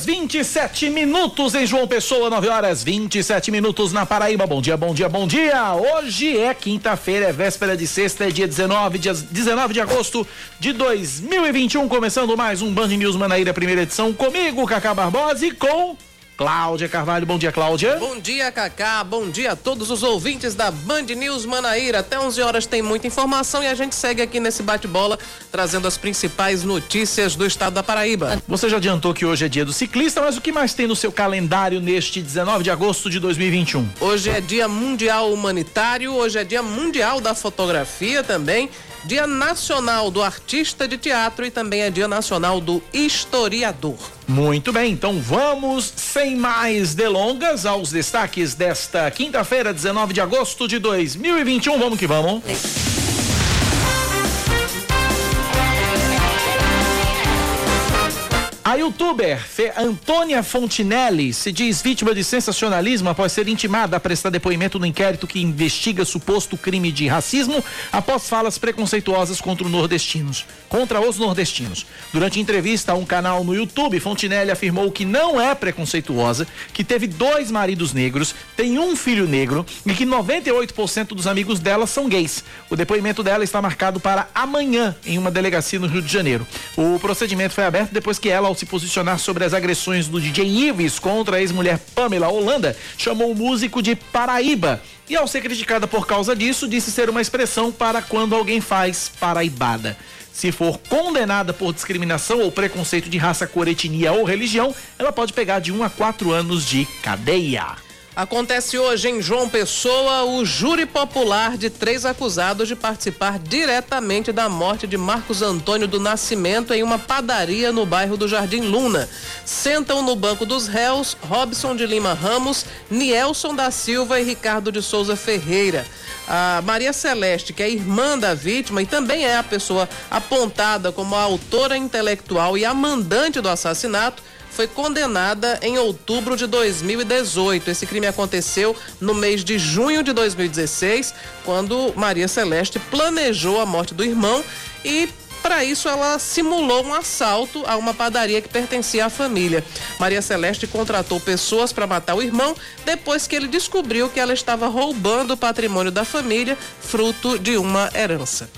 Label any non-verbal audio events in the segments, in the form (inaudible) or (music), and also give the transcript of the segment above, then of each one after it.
Horas 27 minutos em João Pessoa, 9 horas 27 minutos na Paraíba. Bom dia, bom dia, bom dia. Hoje é quinta-feira, é véspera de sexta, é dia 19, dia 19 de agosto de 2021. Começando mais um Band News Manaíra, primeira edição, comigo, Cacá Barbosa e com Cláudia Carvalho. Bom dia, Cláudia. Bom dia, Cacá. Bom dia a todos os ouvintes da Band News Manaíra. Até 11 horas tem muita informação e a gente segue aqui nesse bate-bola trazendo as principais notícias do estado da Paraíba. Você já adiantou que hoje é dia do ciclista, mas o que mais tem no seu calendário neste 19 de agosto de 2021? Hoje é dia mundial humanitário, hoje é dia mundial da fotografia também. Dia Nacional do Artista de Teatro e também é Dia Nacional do Historiador. Muito bem, então vamos, sem mais delongas, aos destaques desta quinta-feira, 19 de agosto de 2021. Vamos que vamos. A youtuber Antônia Fontinelli se diz vítima de sensacionalismo após ser intimada a prestar depoimento no inquérito que investiga suposto crime de racismo após falas preconceituosas contra os nordestinos. Contra os nordestinos. Durante entrevista a um canal no YouTube, Fontinelli afirmou que não é preconceituosa, que teve dois maridos negros, tem um filho negro e que 98% dos amigos dela são gays. O depoimento dela está marcado para amanhã em uma delegacia no Rio de Janeiro. O procedimento foi aberto depois que ela, se posicionar sobre as agressões do DJ Ives contra a ex-mulher Pamela Holanda, chamou o músico de Paraíba. E ao ser criticada por causa disso, disse ser uma expressão para quando alguém faz paraibada. Se for condenada por discriminação ou preconceito de raça, cor, etnia ou religião, ela pode pegar de 1 um a 4 anos de cadeia. Acontece hoje em João Pessoa o júri popular de três acusados de participar diretamente da morte de Marcos Antônio do Nascimento em uma padaria no bairro do Jardim Luna. Sentam no banco dos réus Robson de Lima Ramos, Nielson da Silva e Ricardo de Souza Ferreira. A Maria Celeste, que é irmã da vítima e também é a pessoa apontada como a autora intelectual e a mandante do assassinato, foi condenada em outubro de 2018. Esse crime aconteceu no mês de junho de 2016, quando Maria Celeste planejou a morte do irmão e para isso, ela simulou um assalto a uma padaria que pertencia à família. Maria Celeste contratou pessoas para matar o irmão depois que ele descobriu que ela estava roubando o patrimônio da família, fruto de uma herança.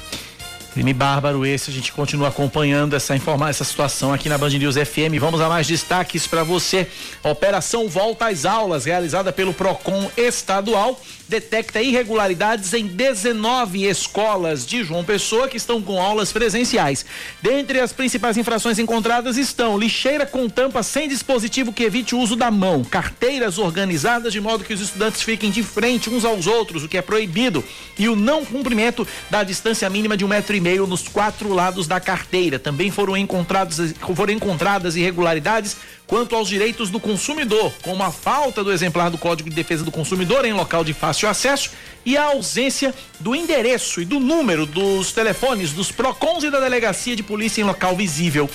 Crime bárbaro esse, a gente continua acompanhando essa informação, essa situação aqui na Band News FM. Vamos a mais destaques para você. Operação Volta às Aulas, realizada pelo Procon estadual, detecta irregularidades em 19 escolas de João Pessoa que estão com aulas presenciais. Dentre as principais infrações encontradas estão lixeira com tampa sem dispositivo que evite o uso da mão, carteiras organizadas de modo que os estudantes fiquem de frente uns aos outros, o que é proibido, e o não cumprimento da distância mínima de um metro e meio nos quatro lados da carteira. Também foram encontrados, foram encontradas irregularidades quanto aos direitos do consumidor, como a falta do exemplar do Código de Defesa do Consumidor em local de fácil acesso e a ausência do endereço e do número dos telefones dos PROCONs e da Delegacia de Polícia em local visível.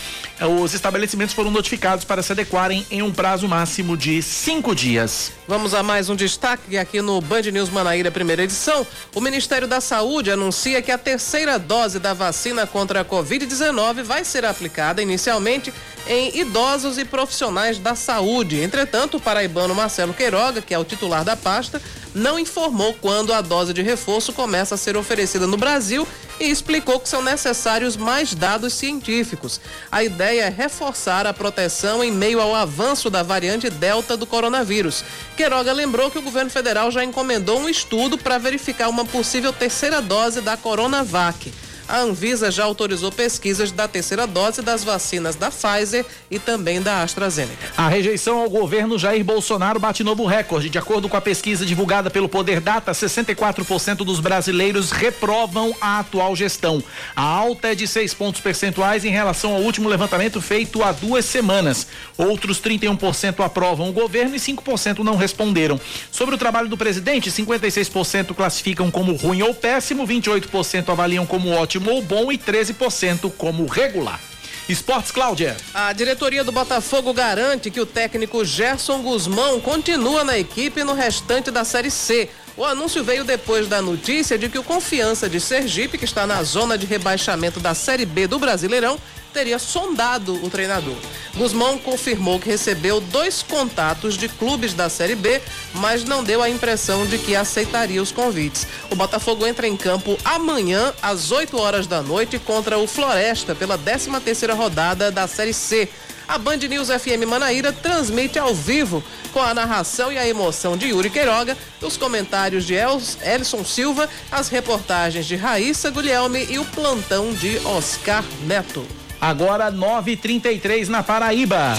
Os estabelecimentos foram notificados para se adequarem em um prazo máximo de cinco dias. Vamos a mais um destaque aqui no Band News Manaíra, primeira edição. O Ministério da Saúde anuncia que a terceira dose da vacina contra a Covid-19 vai ser aplicada inicialmente em idosos e profissionais da saúde. Entretanto, o paraibano Marcelo Queiroga, que é o titular da pasta, não informou quando a dose de reforço começa a ser oferecida no Brasil e explicou que são necessários mais dados científicos. A ideia é reforçar a proteção em meio ao avanço da variante Delta do coronavírus. Queiroga lembrou que o governo federal já encomendou um estudo para verificar uma possível terceira dose da Coronavac. A Anvisa já autorizou pesquisas da terceira dose das vacinas da Pfizer e também da AstraZeneca. A rejeição ao governo Jair Bolsonaro bate novo recorde. De acordo com a pesquisa divulgada pelo Poder Data, 64% dos brasileiros reprovam a atual gestão. A alta é de 6 pontos percentuais em relação ao último levantamento feito há duas semanas. Outros 31% aprovam o governo e 5% não responderam. Sobre o trabalho do presidente, 56% classificam como ruim ou péssimo, 28% avaliam como ótimo ou bom e 13% como regular. Esportes, Cláudia. A diretoria do Botafogo garante que o técnico Gerson Guzmão continua na equipe no restante da Série C. O anúncio veio depois da notícia de que o Confiança de Sergipe, que está na zona de rebaixamento da Série B do Brasileirão, teria sondado o treinador. Guzmão confirmou que recebeu dois contatos de clubes da Série B, mas não deu a impressão de que aceitaria os convites. O Botafogo entra em campo amanhã, às 8 horas da noite, contra o Floresta, pela 13 terceira rodada da Série C. A Band News FM Manaíra transmite ao vivo com a narração e a emoção de Yuri Queiroga, os comentários de Els, Elson Silva, as reportagens de Raíssa Guglielmi e o plantão de Oscar Neto. Agora 9:33 na Paraíba.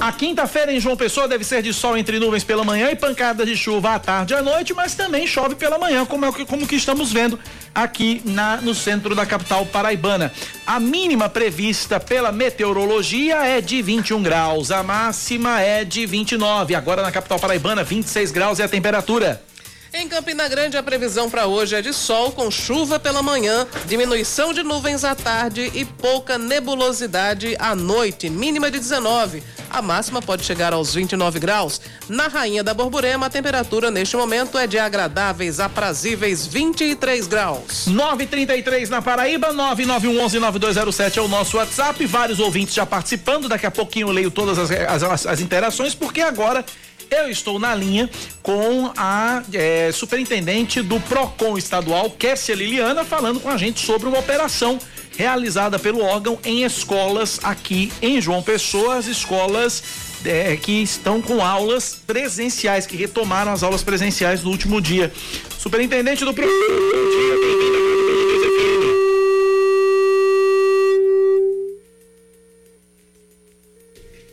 A quinta-feira em João Pessoa deve ser de sol entre nuvens pela manhã e pancadas de chuva à tarde e à noite, mas também chove pela manhã, como é que, como que estamos vendo aqui na, no centro da capital paraibana. A mínima prevista pela meteorologia é de 21 graus, a máxima é de 29. Agora na capital paraibana, 26 graus é a temperatura. Em Campina Grande, a previsão para hoje é de sol com chuva pela manhã, diminuição de nuvens à tarde e pouca nebulosidade à noite, mínima de 19. A máxima pode chegar aos 29 graus. Na Rainha da Borborema, a temperatura neste momento é de agradáveis, aprazíveis 23 graus. 933 na Paraíba, 9911-9207 é o nosso WhatsApp. Vários ouvintes já participando. Daqui a pouquinho eu leio todas as, as, as interações, porque agora eu estou na linha com a é, superintendente do PROCON estadual, Kessia Liliana, falando com a gente sobre uma operação realizada pelo órgão em escolas aqui em João Pessoa, as escolas é, que estão com aulas presenciais, que retomaram as aulas presenciais no último dia. Superintendente do PROCON, bom dia, bem-vindo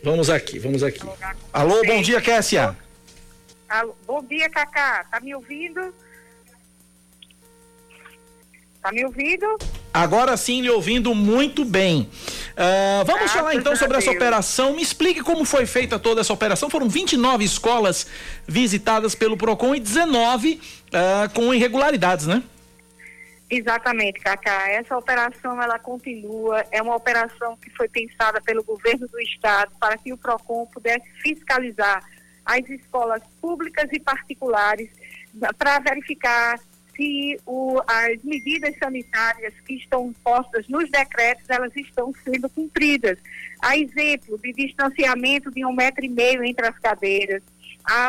Vamos aqui, vamos aqui. Alô, bom dia, Kessia. Alô, bom dia, Cacá. Tá me ouvindo? Tá me ouvindo? Agora sim, lhe ouvindo muito bem. Uh, vamos Graças falar então sobre essa Deus. operação. Me explique como foi feita toda essa operação. Foram 29 escolas visitadas pelo PROCON e 19 ah, com irregularidades, né? Exatamente, Cacá. Essa operação ela continua. É uma operação que foi pensada pelo governo do estado para que o Procon pudesse fiscalizar as escolas públicas e particulares para verificar se o- as medidas sanitárias que estão postas nos decretos elas estão sendo cumpridas. A exemplo de distanciamento de um metro e meio entre as cadeiras.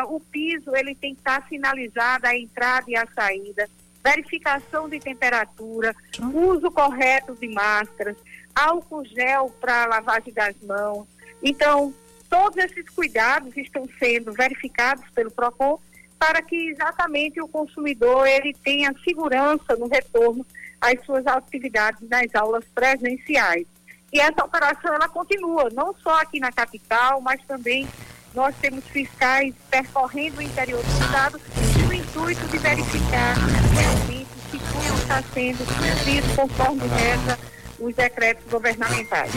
O piso ele tem que estar sinalizado a entrada e a saída verificação de temperatura, uso correto de máscaras, álcool gel para lavagem das mãos. Então, todos esses cuidados estão sendo verificados pelo PROCON para que exatamente o consumidor ele tenha segurança no retorno às suas atividades nas aulas presenciais. E essa operação ela continua, não só aqui na capital, mas também nós temos fiscais percorrendo o interior do estado intuito de verificar realmente se tudo está sendo cumprido conforme reza os decretos governamentais.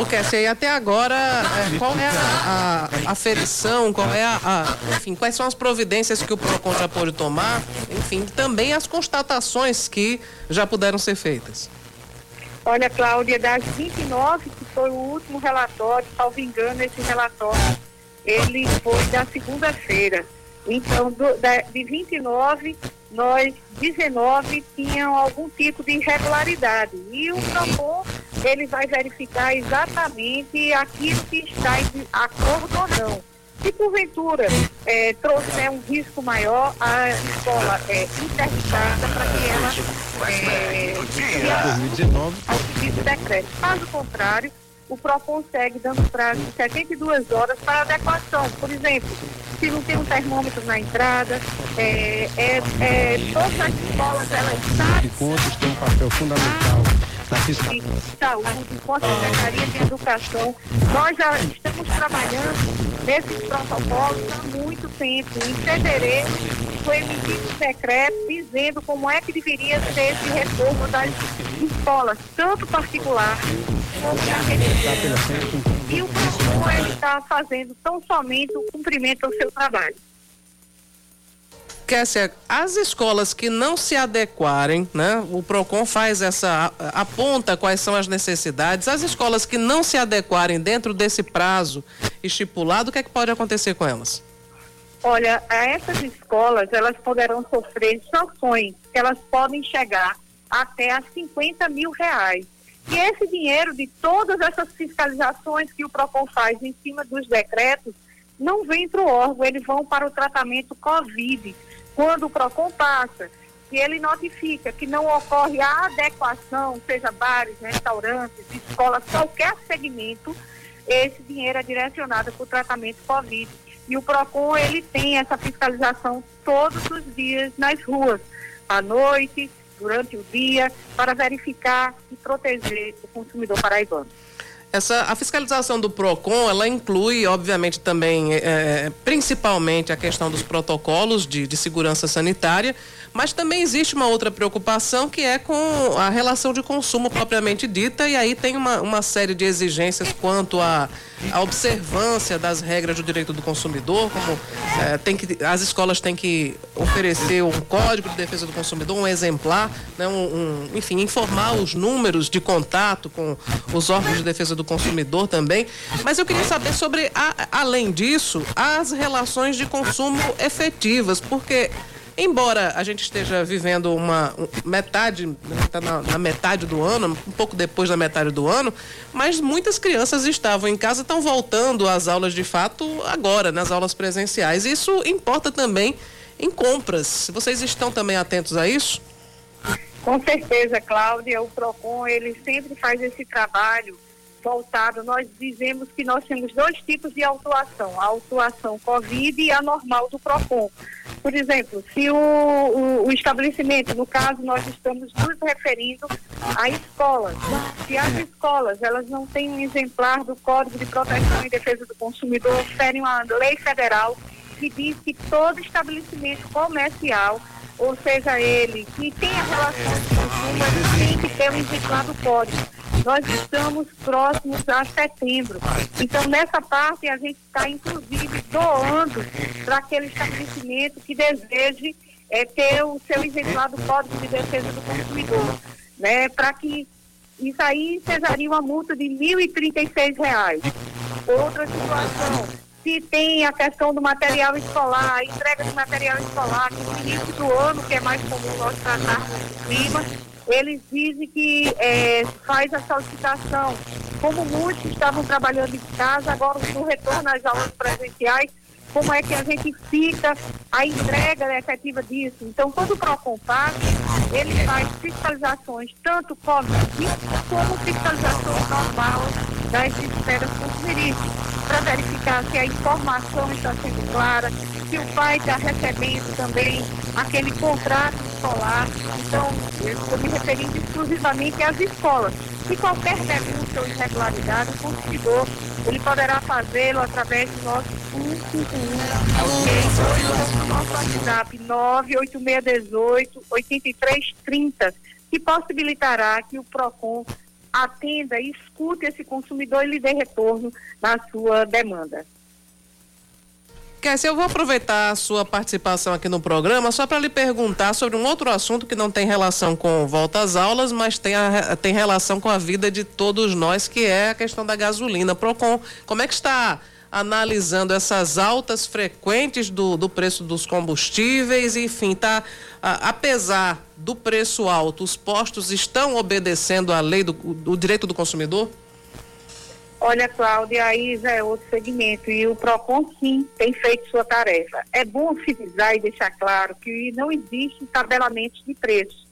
Ô, Kessia, e até agora, é, qual é a, a aferição, qual é a, a- Enfim, quais são as providências que o PROCON já pôde tomar? Enfim, também as constatações que já puderam ser feitas. Olha, Cláudia, das 29, que foi o último relatório, salvo engano, esse relatório, ele foi da segunda-feira. Então, do- da- de 29, nós, 19 tinham algum tipo de irregularidade. E o PROCON, ele vai verificar exatamente aquilo que está em acordo ou não. Se porventura eh, trouxe né, um risco maior, a escola é interditada para que ela eh, se ao seguinte decreto. Caso contrário, o PROCON segue dando prazo de 72 horas para adequação. Por exemplo, se não tem um termômetro na entrada, é, é, é todas as escolas elas sabem. Um papel fundamental fiscalização. Saúde, com a Secretaria de Educação. Nós já estamos trabalhando nesses protocolos há muito tempo. Em fevereiro foi emitido um decreto dizendo como é que deveria ser esse retorno das escolas, tanto particular como a E o PROCON está fazendo tão somente o cumprimento do seu trabalho. Kessia, as escolas que não se adequarem, né? O PROCON faz essa, aponta quais são as necessidades. As escolas que não se adequarem dentro desse prazo estipulado, o que é que pode acontecer com elas? Olha, essas escolas, elas poderão sofrer sanções, que elas podem chegar até a 50 mil reais. E esse dinheiro de todas essas fiscalizações que o PROCON faz em cima dos decretos, não vem para o órgão, eles vão para o tratamento COVID. Quando o PROCON passa, e ele notifica que não ocorre a adequação, seja bares, restaurantes, escolas, qualquer segmento, esse dinheiro é direcionado para o tratamento COVID. E o PROCON, ele tem essa fiscalização todos os dias nas ruas, à noite, durante o dia, para verificar e proteger o consumidor paraibano. Essa, a fiscalização do PROCON, ela inclui, obviamente, também, é, principalmente, a questão dos protocolos de, de segurança sanitária, mas também existe uma outra preocupação que é com a relação de consumo propriamente dita, e aí tem uma, uma série de exigências quanto à, observância das regras do direito do consumidor, como é, tem que, as escolas têm que oferecer um código de defesa do consumidor, um exemplar, né, um, um, enfim, informar os números de contato com os órgãos de defesa do consumidor também. Mas eu queria saber sobre, a, além disso, as relações de consumo efetivas, porque Embora a gente esteja vivendo uma metade, está na, na, metade do ano, um pouco depois da metade do ano, mas muitas crianças estavam em casa, estão voltando às aulas de fato agora, nas aulas presenciais. Isso importa também em compras. Vocês estão também atentos a isso? Com certeza, Cláudia. O PROCON, ele sempre faz esse trabalho voltado, nós dizemos que nós temos dois tipos de autuação, a autuação COVID e a normal do PROCON. Por exemplo, se o, o, o estabelecimento, no caso, nós estamos nos referindo a escolas. Se as escolas elas não têm um exemplar do Código de Proteção e Defesa do Consumidor, ferem uma lei federal que diz que todo estabelecimento comercial ou seja ele que tenha relação com o consumo, tem que ter um exemplar do código. Nós estamos próximos a setembro. Então, nessa parte, a gente está, inclusive, doando para aquele estabelecimento que deseje é, ter o seu exemplar do Código de Defesa do Consumidor. Né, para que isso aí seja uma multa de R$ 1.036. Outra situação, se tem a questão do material escolar, a entrega de material escolar, que no início do ano, que é mais comum nós tratarmos do clima, eles dizem que é, faz a solicitação. Como muitos estavam trabalhando em casa, agora no retorno às aulas presenciais, como é que a gente fica a entrega efetiva disso. Então, quando o PROCON ele faz fiscalizações, tanto Covid como fiscalização normal das esferas consumeristas para verificar se a informação está sendo clara, se o pai está recebendo também aquele contrato escolar. Então, eu estou me referindo exclusivamente às escolas. Se qualquer denúncia ou irregularidade, o consumidor ele poderá fazê-lo através do nosso 151, ok? O nosso WhatsApp 98618 8330, que possibilitará que o PROCON atenda, escute esse consumidor e lhe dê retorno na sua demanda. Kessia, eu vou aproveitar a sua participação aqui no programa só para lhe perguntar sobre um outro assunto que não tem relação com volta às aulas, mas tem, a, tem relação com a vida de todos nós, que é a questão da gasolina. Procon, como é que está analisando essas altas frequentes do, do preço dos combustíveis, enfim, tá, a, apesar do preço alto, os postos estão obedecendo à lei do, do direito do consumidor? Olha, Cláudia, aí já é outro segmento e o PROCON sim tem feito sua tarefa. É bom frisar e deixar claro que não existe tabelamento de preços.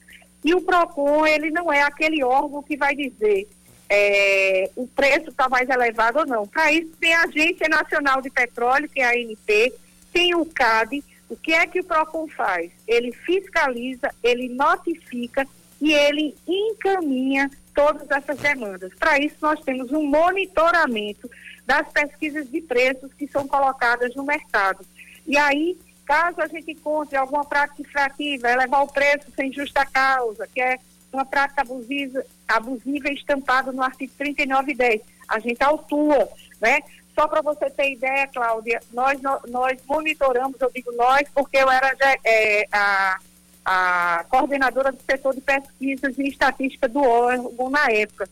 E o PROCON, ele não é aquele órgão que vai dizer é, o preço está mais elevado ou não. Para isso tem a Agência Nacional de Petróleo, que é a ANP, tem o CAD. O que é que o PROCON faz? Ele fiscaliza, ele notifica e ele encaminha todas essas demandas. Para isso, nós temos um monitoramento das pesquisas de preços que são colocadas no mercado. E aí, caso a gente encontre alguma prática infrativa, elevar o preço sem justa causa, que é uma prática abusiva, abusiva estampada no artigo 39 e 10. A gente autua, né? Só para você ter ideia, Cláudia, nós, nós monitoramos, eu digo nós, porque eu era é, a, a coordenadora do setor de pesquisas e estatística do órgão na época.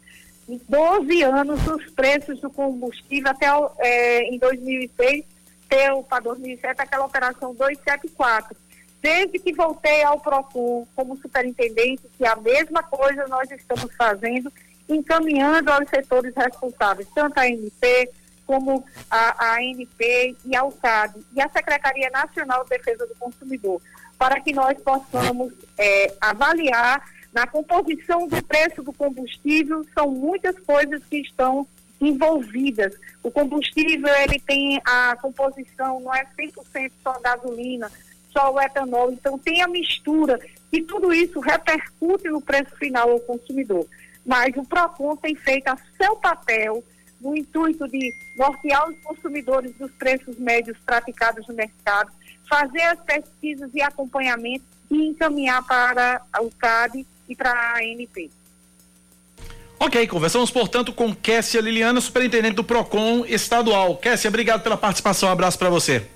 Em 12 anos, os preços do combustível até é, em 2006, ter para 2007 aquela operação 274 Desde que voltei ao PROCON como superintendente, que a mesma coisa nós estamos fazendo, encaminhando aos setores responsáveis, tanto a ANP como a, a ANP e a UCAD e a Secretaria Nacional de Defesa do Consumidor, para que nós possamos é, avaliar na composição do preço do combustível, são muitas coisas que estão envolvidas. O combustível, ele tem a composição, não é 100% só gasolina, só o etanol. Então, tem a mistura e tudo isso repercute no preço final ao consumidor. Mas o PROCON tem feito a seu papel no intuito de nortear os consumidores dos preços médios praticados no mercado, fazer as pesquisas e acompanhamento e encaminhar para o CAD e para a ANP. Ok, conversamos, portanto, com Kessia Liliana, superintendente do PROCON estadual. Kessia, obrigado pela participação, um abraço para você.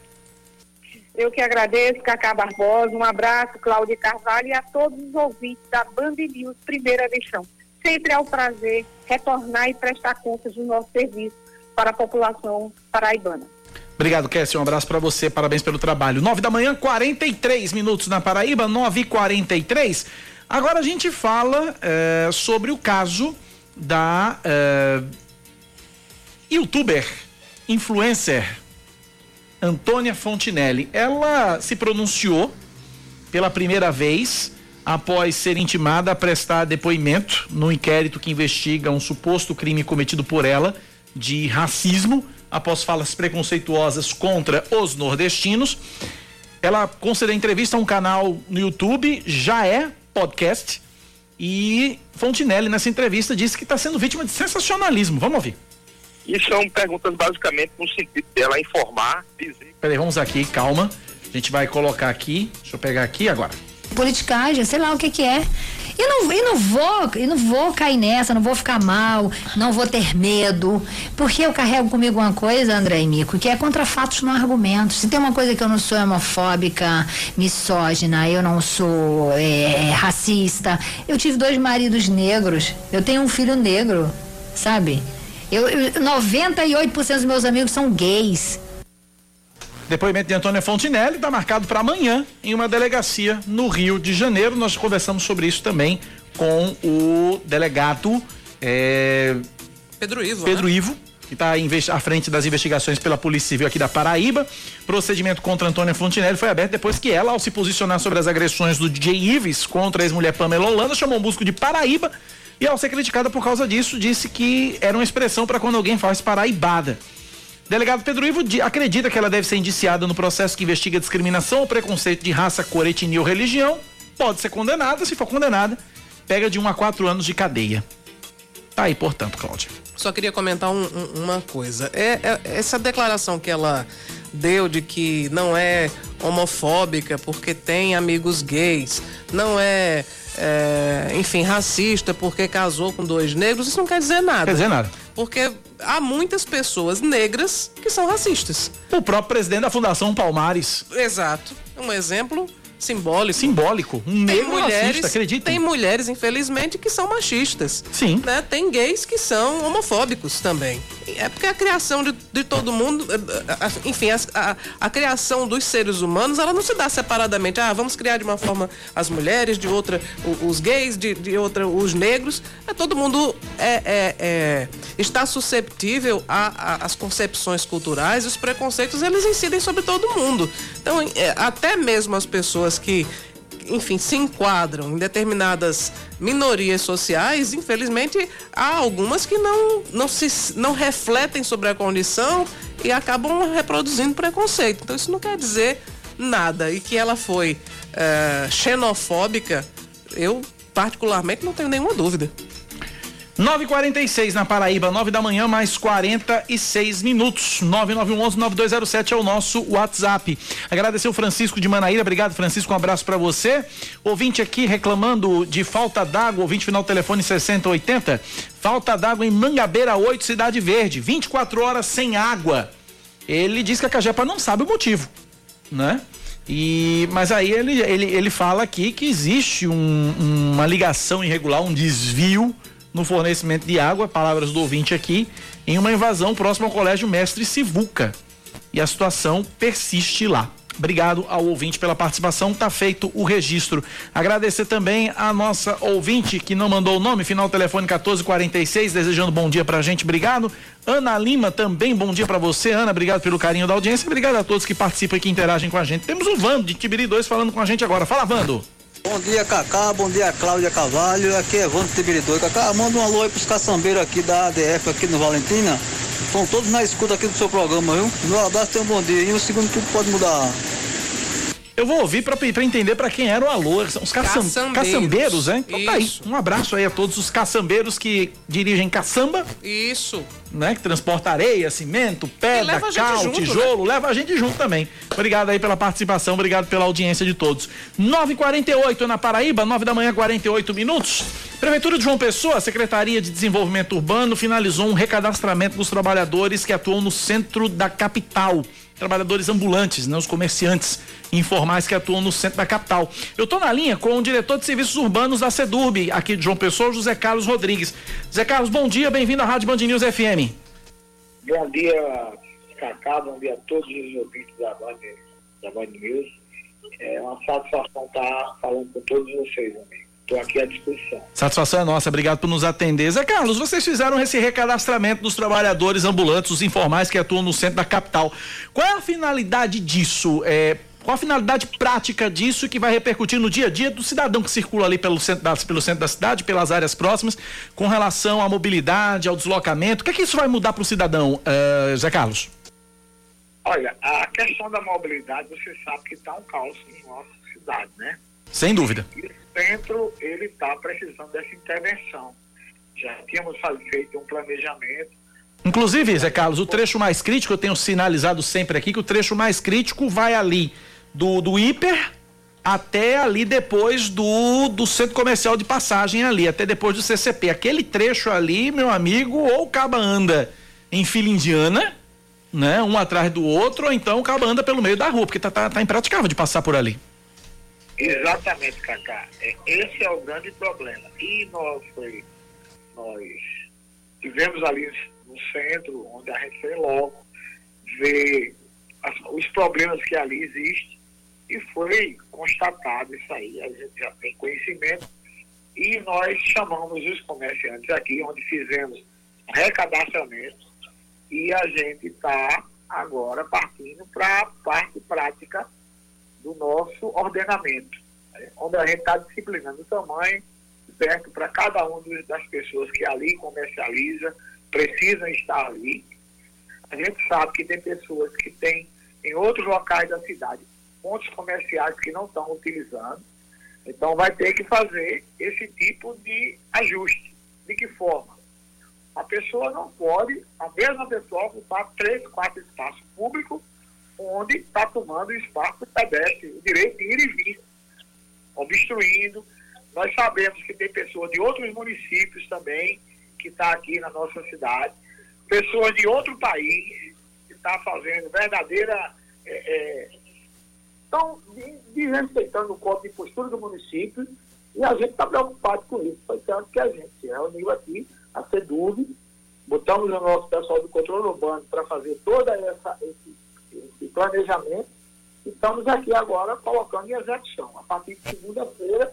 Eu que agradeço, Cacá Barbosa, um abraço, Cláudia Carvalho e a todos os ouvintes da Band News Primeira Edição. Sempre é um prazer retornar e prestar contas do nosso serviço para a população paraibana. Obrigado, Kessia. Um abraço para você. Parabéns pelo trabalho. Nove da manhã, 43 minutos na Paraíba, nove e quarenta e três. Agora a gente fala eh, sobre o caso da eh, youtuber, influencer Antônia Fontinelli. Ela se pronunciou pela primeira vez após ser intimada a prestar depoimento no inquérito que investiga um suposto crime cometido por ela de racismo após falas preconceituosas contra os nordestinos. Ela concedeu entrevista a um canal no YouTube, já é podcast, e Fontinelli nessa entrevista disse que está sendo vítima de sensacionalismo. Vamos ouvir. E são perguntas basicamente no sentido dela informar, dizer. Peraí, vamos aqui, calma. A gente vai colocar aqui. Deixa eu pegar aqui agora. Politicagem, sei lá o que que é. E não, e não vou, e não vou cair nessa, não vou ficar mal, não vou ter medo, porque eu carrego comigo uma coisa, André e Mico, que é contra fatos não argumentos. Se tem uma coisa que eu não sou homofóbica, misógina, eu não sou é, racista. Eu tive dois maridos negros, eu tenho um filho negro, sabe? Eu, eu, 98% dos meus amigos são gays. Depoimento de Antônia Fontinelli está marcado para amanhã em uma delegacia no Rio de Janeiro. Nós conversamos sobre isso também com o delegado é... Pedro Ivo. Pedro né? Ivo, que está à frente das investigações pela Polícia Civil aqui da Paraíba. Procedimento contra Antônia Fontinelli foi aberto depois que ela, ao se posicionar sobre as agressões do DJ Ives contra a ex-mulher Pamela Holanda, chamou o músico de Paraíba e ao ser criticada por causa disso, disse que era uma expressão para quando alguém faz paraibada. Delegado Pedro Ivo acredita que ela deve ser indiciada no processo que investiga discriminação ou preconceito de raça, cor, etnia ou religião. Pode ser condenada, se for condenada, pega de um a quatro anos de cadeia. Tá aí, portanto, Cláudia. Só queria comentar um, um, uma coisa. É, é, essa declaração que ela deu de que não é homofóbica porque tem amigos gays, não é é, enfim, racista porque casou com dois negros, isso não quer dizer nada. Quer dizer nada. Porque há muitas pessoas negras que são racistas. O próprio presidente da Fundação Palmares. Exato. Um exemplo simbólico. Simbólico. Um tem negro mulheres, racista, acredita? Tem mulheres, infelizmente, que são machistas. Sim. Né? Tem gays que são homofóbicos também. É porque a criação de, de todo mundo, eh, eh, enfim, a, a, a, criação dos seres humanos, ela não se dá separadamente. Ah, vamos criar de uma forma as mulheres, de outra os gays, de, de outra os negros. É, todo mundo é, é, é está susceptível às concepções culturais, os preconceitos, eles incidem sobre todo mundo. Então, é, até mesmo as pessoas que enfim, se enquadram em determinadas minorias sociais, infelizmente há algumas que não, não, se, não refletem sobre a condição e acabam reproduzindo preconceito. Então isso não quer dizer nada. E que ela foi é, xenofóbica, eu particularmente não tenho nenhuma dúvida. 946 na Paraíba, 9 da manhã, mais 46 minutos. 9911-9207 é o nosso WhatsApp. Agradecer o Francisco de Manaíra. Obrigado, Francisco. Um abraço para você. Ouvinte aqui reclamando de falta d'água. Ouvinte final telefone 6080. Falta d'água em Mangabeira 8, Cidade Verde. 24 horas sem água. Ele diz que a Cajepa não sabe o motivo, né? E, mas aí ele, ele, ele fala aqui que existe um, uma ligação irregular, um desvio no fornecimento de água, palavras do ouvinte aqui, em uma invasão próxima ao Colégio Mestre Sivuca. E a situação persiste lá. Obrigado ao ouvinte pela participação, tá feito o registro. Agradecer também a nossa ouvinte que não mandou o nome, final telefone 1446, desejando bom dia pra gente, obrigado. Ana Lima também, bom dia para você, Ana, obrigado pelo carinho da audiência, obrigado a todos que participam e que interagem com a gente. Temos o Vando de Tibiri 2 falando com a gente agora. Fala, Vando. Bom dia, Cacá. Bom dia, Cláudia Cavalho. Aqui é Vando Tibiridor. Cacá, manda um alô aí pros caçambeiros aqui da ADF aqui no Valentina. Estão todos na escuta aqui do seu programa, viu? Meu abraço, tenha um bom dia. E o segundo tudo pode mudar. Eu vou ouvir para entender para quem era o alô. São os caçam, caçambeiros. caçambeiros, hein? Então Isso. tá aí. Um abraço aí a todos os caçambeiros que dirigem caçamba. Isso. Né? Que transporta areia, cimento, pedra, cal, junto, tijolo, né? leva a gente junto também. Obrigado aí pela participação, obrigado pela audiência de todos. 9h48 na Paraíba, 9 da manhã, 48 minutos. Prefeitura de João Pessoa, Secretaria de Desenvolvimento Urbano, finalizou um recadastramento dos trabalhadores que atuam no centro da capital trabalhadores ambulantes, né, os comerciantes informais que atuam no centro da capital. Eu estou na linha com o diretor de serviços urbanos da SEDURB, aqui de João Pessoa, José Carlos Rodrigues. José Carlos, bom dia, bem-vindo à Rádio Band News FM. Bom dia, Cacá, bom dia a todos os ouvintes da Band, da Band News. É uma satisfação estar falando com todos vocês, amigo. Estou aqui à disposição. Satisfação é nossa, obrigado por nos atender. Zé Carlos, vocês fizeram esse recadastramento dos trabalhadores ambulantes, os informais que atuam no centro da capital. Qual é a finalidade disso? É, qual a finalidade prática disso que vai repercutir no dia a dia do cidadão que circula ali pelo centro da, pelo centro da cidade, pelas áreas próximas, com relação à mobilidade, ao deslocamento? O que é que isso vai mudar para o cidadão, uh, Zé Carlos? Olha, a questão da mobilidade, você sabe que está um caos em nossa cidade, né? Sem dúvida. E o centro, ele está precisando dessa intervenção. Já tínhamos feito um planejamento. Inclusive, Zé Carlos, o trecho mais crítico, eu tenho sinalizado sempre aqui que o trecho mais crítico vai ali do, do hiper até ali depois do, do centro comercial de passagem ali, até depois do CCP. Aquele trecho ali, meu amigo, ou o caba anda em fila indiana, né? Um atrás do outro, ou então o caba anda pelo meio da rua, porque tá, tá, tá impraticável de passar por ali. Exatamente, Cacá. É, esse é o grande problema. E nós, foi, nós tivemos ali no centro, onde a gente foi logo ver as, os problemas que ali existem e foi constatado isso aí. A gente já tem conhecimento e nós chamamos os comerciantes aqui, onde fizemos recadastramento e a gente está agora partindo para a parte prática do nosso ordenamento, né? onde a gente está disciplinando o tamanho certo para cada uma das pessoas que ali comercializa, precisam estar ali. A gente sabe que tem pessoas que têm em outros locais da cidade pontos comerciais que não estão utilizando. Então vai ter que fazer esse tipo de ajuste. De que forma? A pessoa não pode, a mesma pessoa ocupar três, quatro espaços públicos onde está tomando o espaço do pedestre, o direito de ir e vir, obstruindo. Nós sabemos que tem pessoas de outros municípios também que estão tá aqui na nossa cidade, pessoas de outro país que estão tá fazendo verdadeira. estão é, é, desrespeitando o código de postura do município e a gente está preocupado com isso. Foi tanto que a gente se reuniu aqui, a SEDUV, botamos o nosso pessoal do controle urbano para fazer toda essa, esse de planejamento. Estamos aqui agora colocando em execução. A partir de segunda-feira,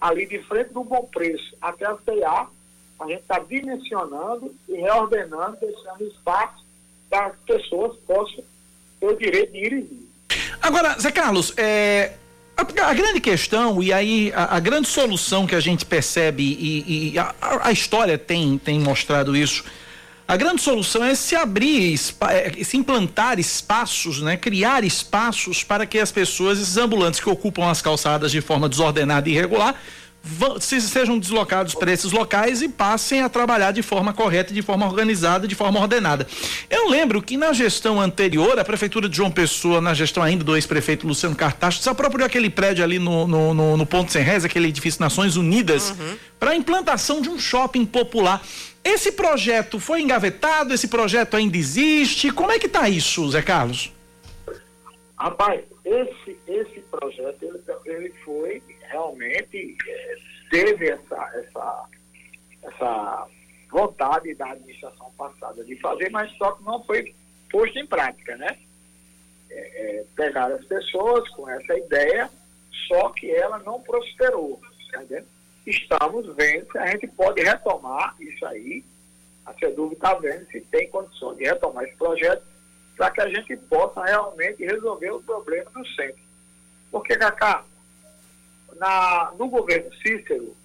ali de frente do Bom Preço até a CEA, a gente está dimensionando e reordenando, deixando espaço para as pessoas possam ter o direito de ir e vir. Agora, Zé Carlos, é, A, a, grande questão, e aí a, a, grande solução que a gente percebe, e, e a, a, história tem, tem mostrado isso, a grande solução é se abrir, é, se implantar espaços, né, criar espaços para que as pessoas, esses ambulantes que ocupam as calçadas de forma desordenada e irregular, se sejam deslocados para esses locais e passem a trabalhar de forma correta, de forma organizada, de forma ordenada. Eu lembro que na gestão anterior, a prefeitura de João Pessoa, na gestão ainda do ex-prefeito Luciano Cartacho, se apropriou aquele prédio ali no, no, no, no Ponto Sem Rez, aquele edifício Nações Unidas, uhum. para a implantação de um shopping popular. Esse projeto foi engavetado? Esse projeto ainda existe? Como é que está isso, Zé Carlos? Rapaz, esse, esse projeto ele, ele foi realmente é, teve essa, essa, essa vontade da administração passada de fazer, mas só que não foi posto em prática, né? É, é, pegar as pessoas com essa ideia, só que ela não prosperou. Tá Estamos vendo se a gente pode retomar isso aí. A CEDUV está vendo se tem condições de retomar esse projeto para que a gente possa realmente resolver o problema no centro. Porque, Cacá, na, no governo Cícero,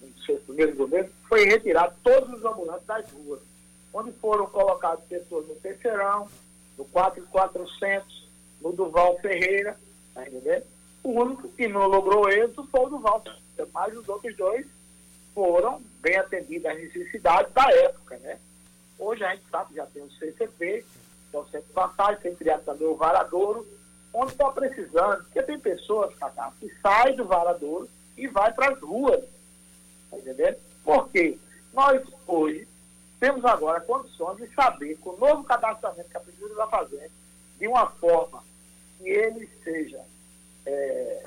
no seu primeiro governo, foi retirado todos os ambulantes das ruas, onde foram colocados pessoas no Terceirão, no 4400, no Duval Ferreira, tá entendendo? O único que não logrou êxito foi o Duval, mas os outros dois foram bem atendidos às necessidades da época, né? Hoje a gente sabe já tem o CCP, que é o Centro de Passagem, tem criado também o Varadouro, onde está precisando, porque tem pessoas, que saem do Varadouro e vai para as ruas. Tá entendendo? Porque nós hoje temos agora condições de saber, com o novo cadastramento que a Prefeitura está fazendo, de uma forma que ele seja. É,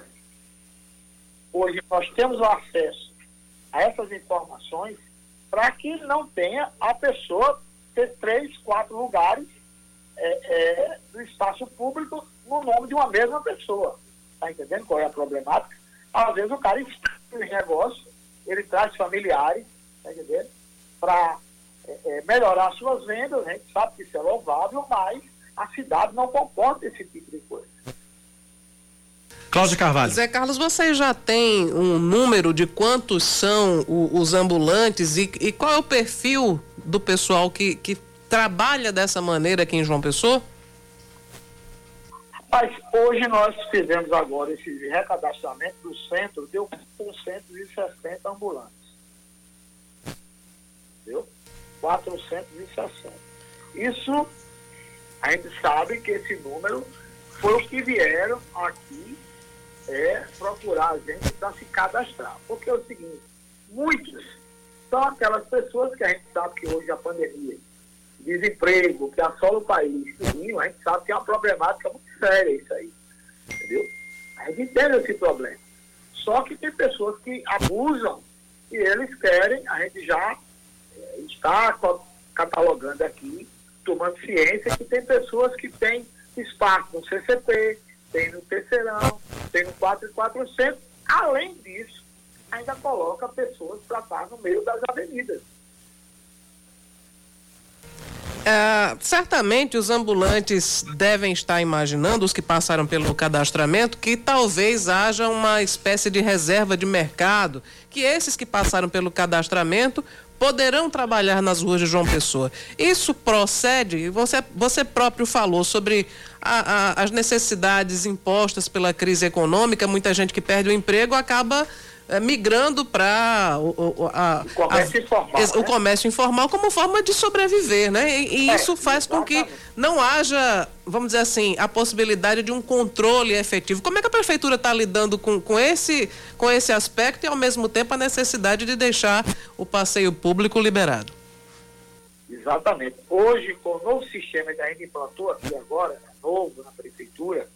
hoje nós temos o acesso a essas informações para que não tenha a pessoa ter três, quatro lugares é, é, do espaço público no nome de uma mesma pessoa. Está entendendo qual é a problemática? Às vezes o cara está em negócio, ele traz familiares, está entendendo? Para é, é, melhorar suas vendas, a gente sabe que isso é louvável, mas a cidade não comporta esse tipo de coisa. Cláudio Carvalho. Zé Carlos, você já tem um número de quantos são o, os ambulantes e, e, qual é o perfil do pessoal que, que trabalha dessa maneira aqui em João Pessoa? Mas hoje nós fizemos agora esse recadastramento do centro, deu 460 ambulantes. Entendeu? 460. Isso, a gente sabe que esse número foi o que vieram aqui é, procurar a gente para se cadastrar. Porque é o seguinte, muitos são aquelas pessoas que a gente sabe que hoje a pandemia desemprego que assola o país, a gente sabe que é uma problemática muito séria isso aí. Entendeu? A gente entende esse problema. Só que tem pessoas que abusam e eles querem, a gente já é, está catalogando aqui, tomando ciência que tem pessoas que têm espaço no CCP, tem no terceirão, tem no 4400, além disso, ainda coloca pessoas para estar no meio das avenidas. É, certamente os ambulantes devem estar imaginando, os que passaram pelo cadastramento, que talvez haja uma espécie de reserva de mercado, que esses que passaram pelo cadastramento poderão trabalhar nas ruas de João Pessoa. Isso procede, você, você próprio falou sobre a, a, as necessidades impostas pela crise econômica, muita gente que perde o emprego acaba migrando para o, o, o, comércio a, informal, o né? comércio informal como forma de sobreviver, né? E, e é, isso faz exatamente. com que não haja, vamos dizer assim, a possibilidade de um controle efetivo. Como é que a prefeitura está lidando com, com, esse, com esse aspecto e ao mesmo tempo a necessidade de deixar o passeio público liberado? Exatamente. Hoje, com o novo sistema que a gente implantou aqui agora, novo na prefeitura,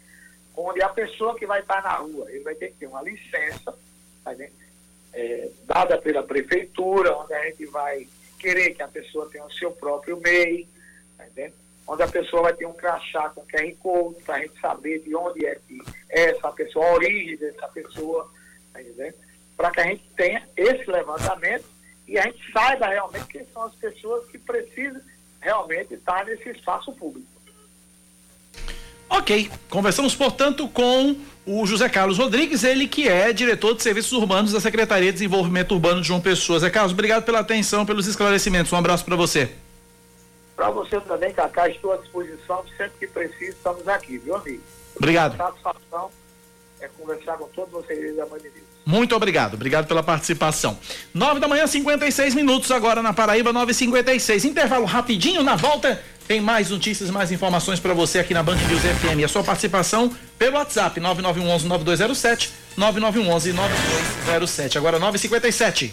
onde a pessoa que vai estar na rua, ele vai ter que ter uma licença é, dada pela prefeitura, onde a gente vai querer que a pessoa tenha o seu próprio MEI, tá onde a pessoa vai ter um crachá com QR Code, para a gente saber de onde é que é essa pessoa, a origem dessa pessoa, tá para que a gente tenha esse levantamento e a gente saiba realmente quem são as pessoas que precisam realmente estar nesse espaço público. Ok, conversamos, portanto, com o José Carlos Rodrigues, ele que é diretor de serviços urbanos da Secretaria de Desenvolvimento Urbano de João Pessoa. Zé Carlos, obrigado pela atenção, pelos esclarecimentos. Um abraço para você. Para você também, Cacá, estou à disposição, sempre que preciso, estamos aqui, viu, amigo? Obrigado. Satisfação é conversar com todos vocês da Mãe de Deus. Muito obrigado, obrigado pela participação. Nove da manhã, 56 minutos agora na Paraíba, 9h56. Intervalo rapidinho, na volta tem mais notícias, mais informações para você aqui na Band News FM. A sua participação pelo WhatsApp 9911-9207, 9911-9207. Agora 9h57.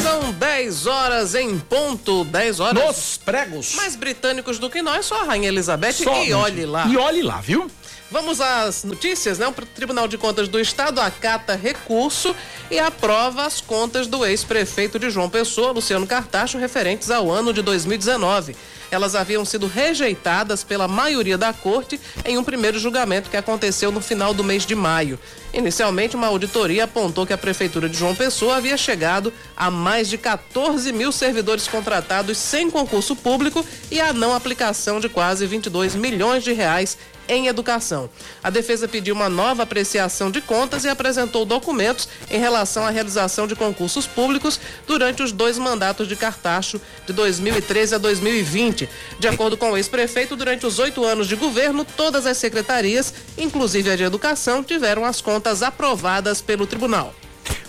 São 10 horas em ponto, 10 horas. Nos pregos. Mais britânicos do que nós, só a Rainha Elizabeth Somente. e olhe lá. E olhe lá, viu? Vamos às notícias, né? O Tribunal de Contas do Estado acata recurso e aprova as contas do ex-prefeito de João Pessoa, Luciano Cartacho, referentes ao ano de 2019. Elas haviam sido rejeitadas pela maioria da corte em um primeiro julgamento que aconteceu no final do mês de maio. Inicialmente, uma auditoria apontou que a Prefeitura de João Pessoa havia chegado a mais de 14 mil servidores contratados sem concurso público e a não aplicação de quase 22 milhões de reais em educação. A defesa pediu uma nova apreciação de contas e apresentou documentos em relação à realização de concursos públicos durante os dois mandatos de Cartacho, de 2013 a 2020. De acordo com o ex-prefeito, durante os oito anos de governo, todas as secretarias, inclusive a de educação, tiveram as contas aprovadas pelo tribunal.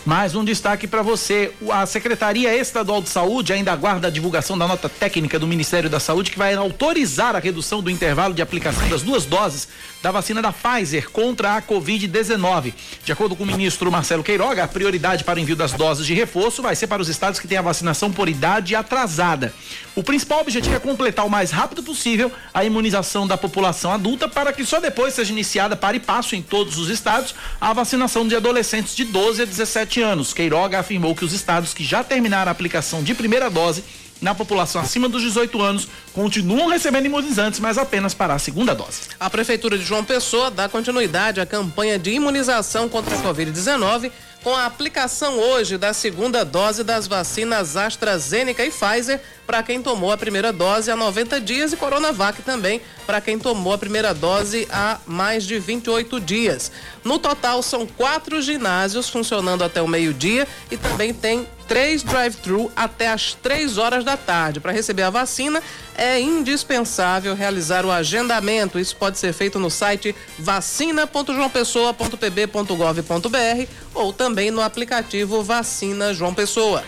Mais um destaque para você. A Secretaria Estadual de Saúde ainda aguarda a divulgação da nota técnica do Ministério da Saúde que vai autorizar a redução do intervalo de aplicação das duas doses da vacina da Pfizer contra a Covid-19. De acordo com o ministro Marcelo Queiroga, a prioridade para o envio das doses de reforço vai ser para os estados que têm a vacinação por idade atrasada. O principal objetivo é completar o mais rápido possível a imunização da população adulta para que só depois seja iniciada para e passo em todos os estados a vacinação de adolescentes de 12 a 17 anos. Queiroga afirmou que os estados que já terminaram a aplicação de primeira dose na população acima dos 18 anos continuam recebendo imunizantes, mas apenas para a segunda dose. A Prefeitura de João Pessoa dá continuidade à campanha de imunização contra a Covid-19 com a aplicação hoje da segunda dose das vacinas AstraZeneca e Pfizer para quem tomou a primeira dose há 90 dias e Coronavac também para quem tomou a primeira dose há mais de 28 dias. No total, são quatro ginásios funcionando até o meio-dia e também tem três drive-thru até as três horas da tarde. Para receber a vacina, é indispensável realizar o agendamento. Isso pode ser feito no site vacina.joaopessoa.pb.gov.br ou também no aplicativo Vacina João Pessoa.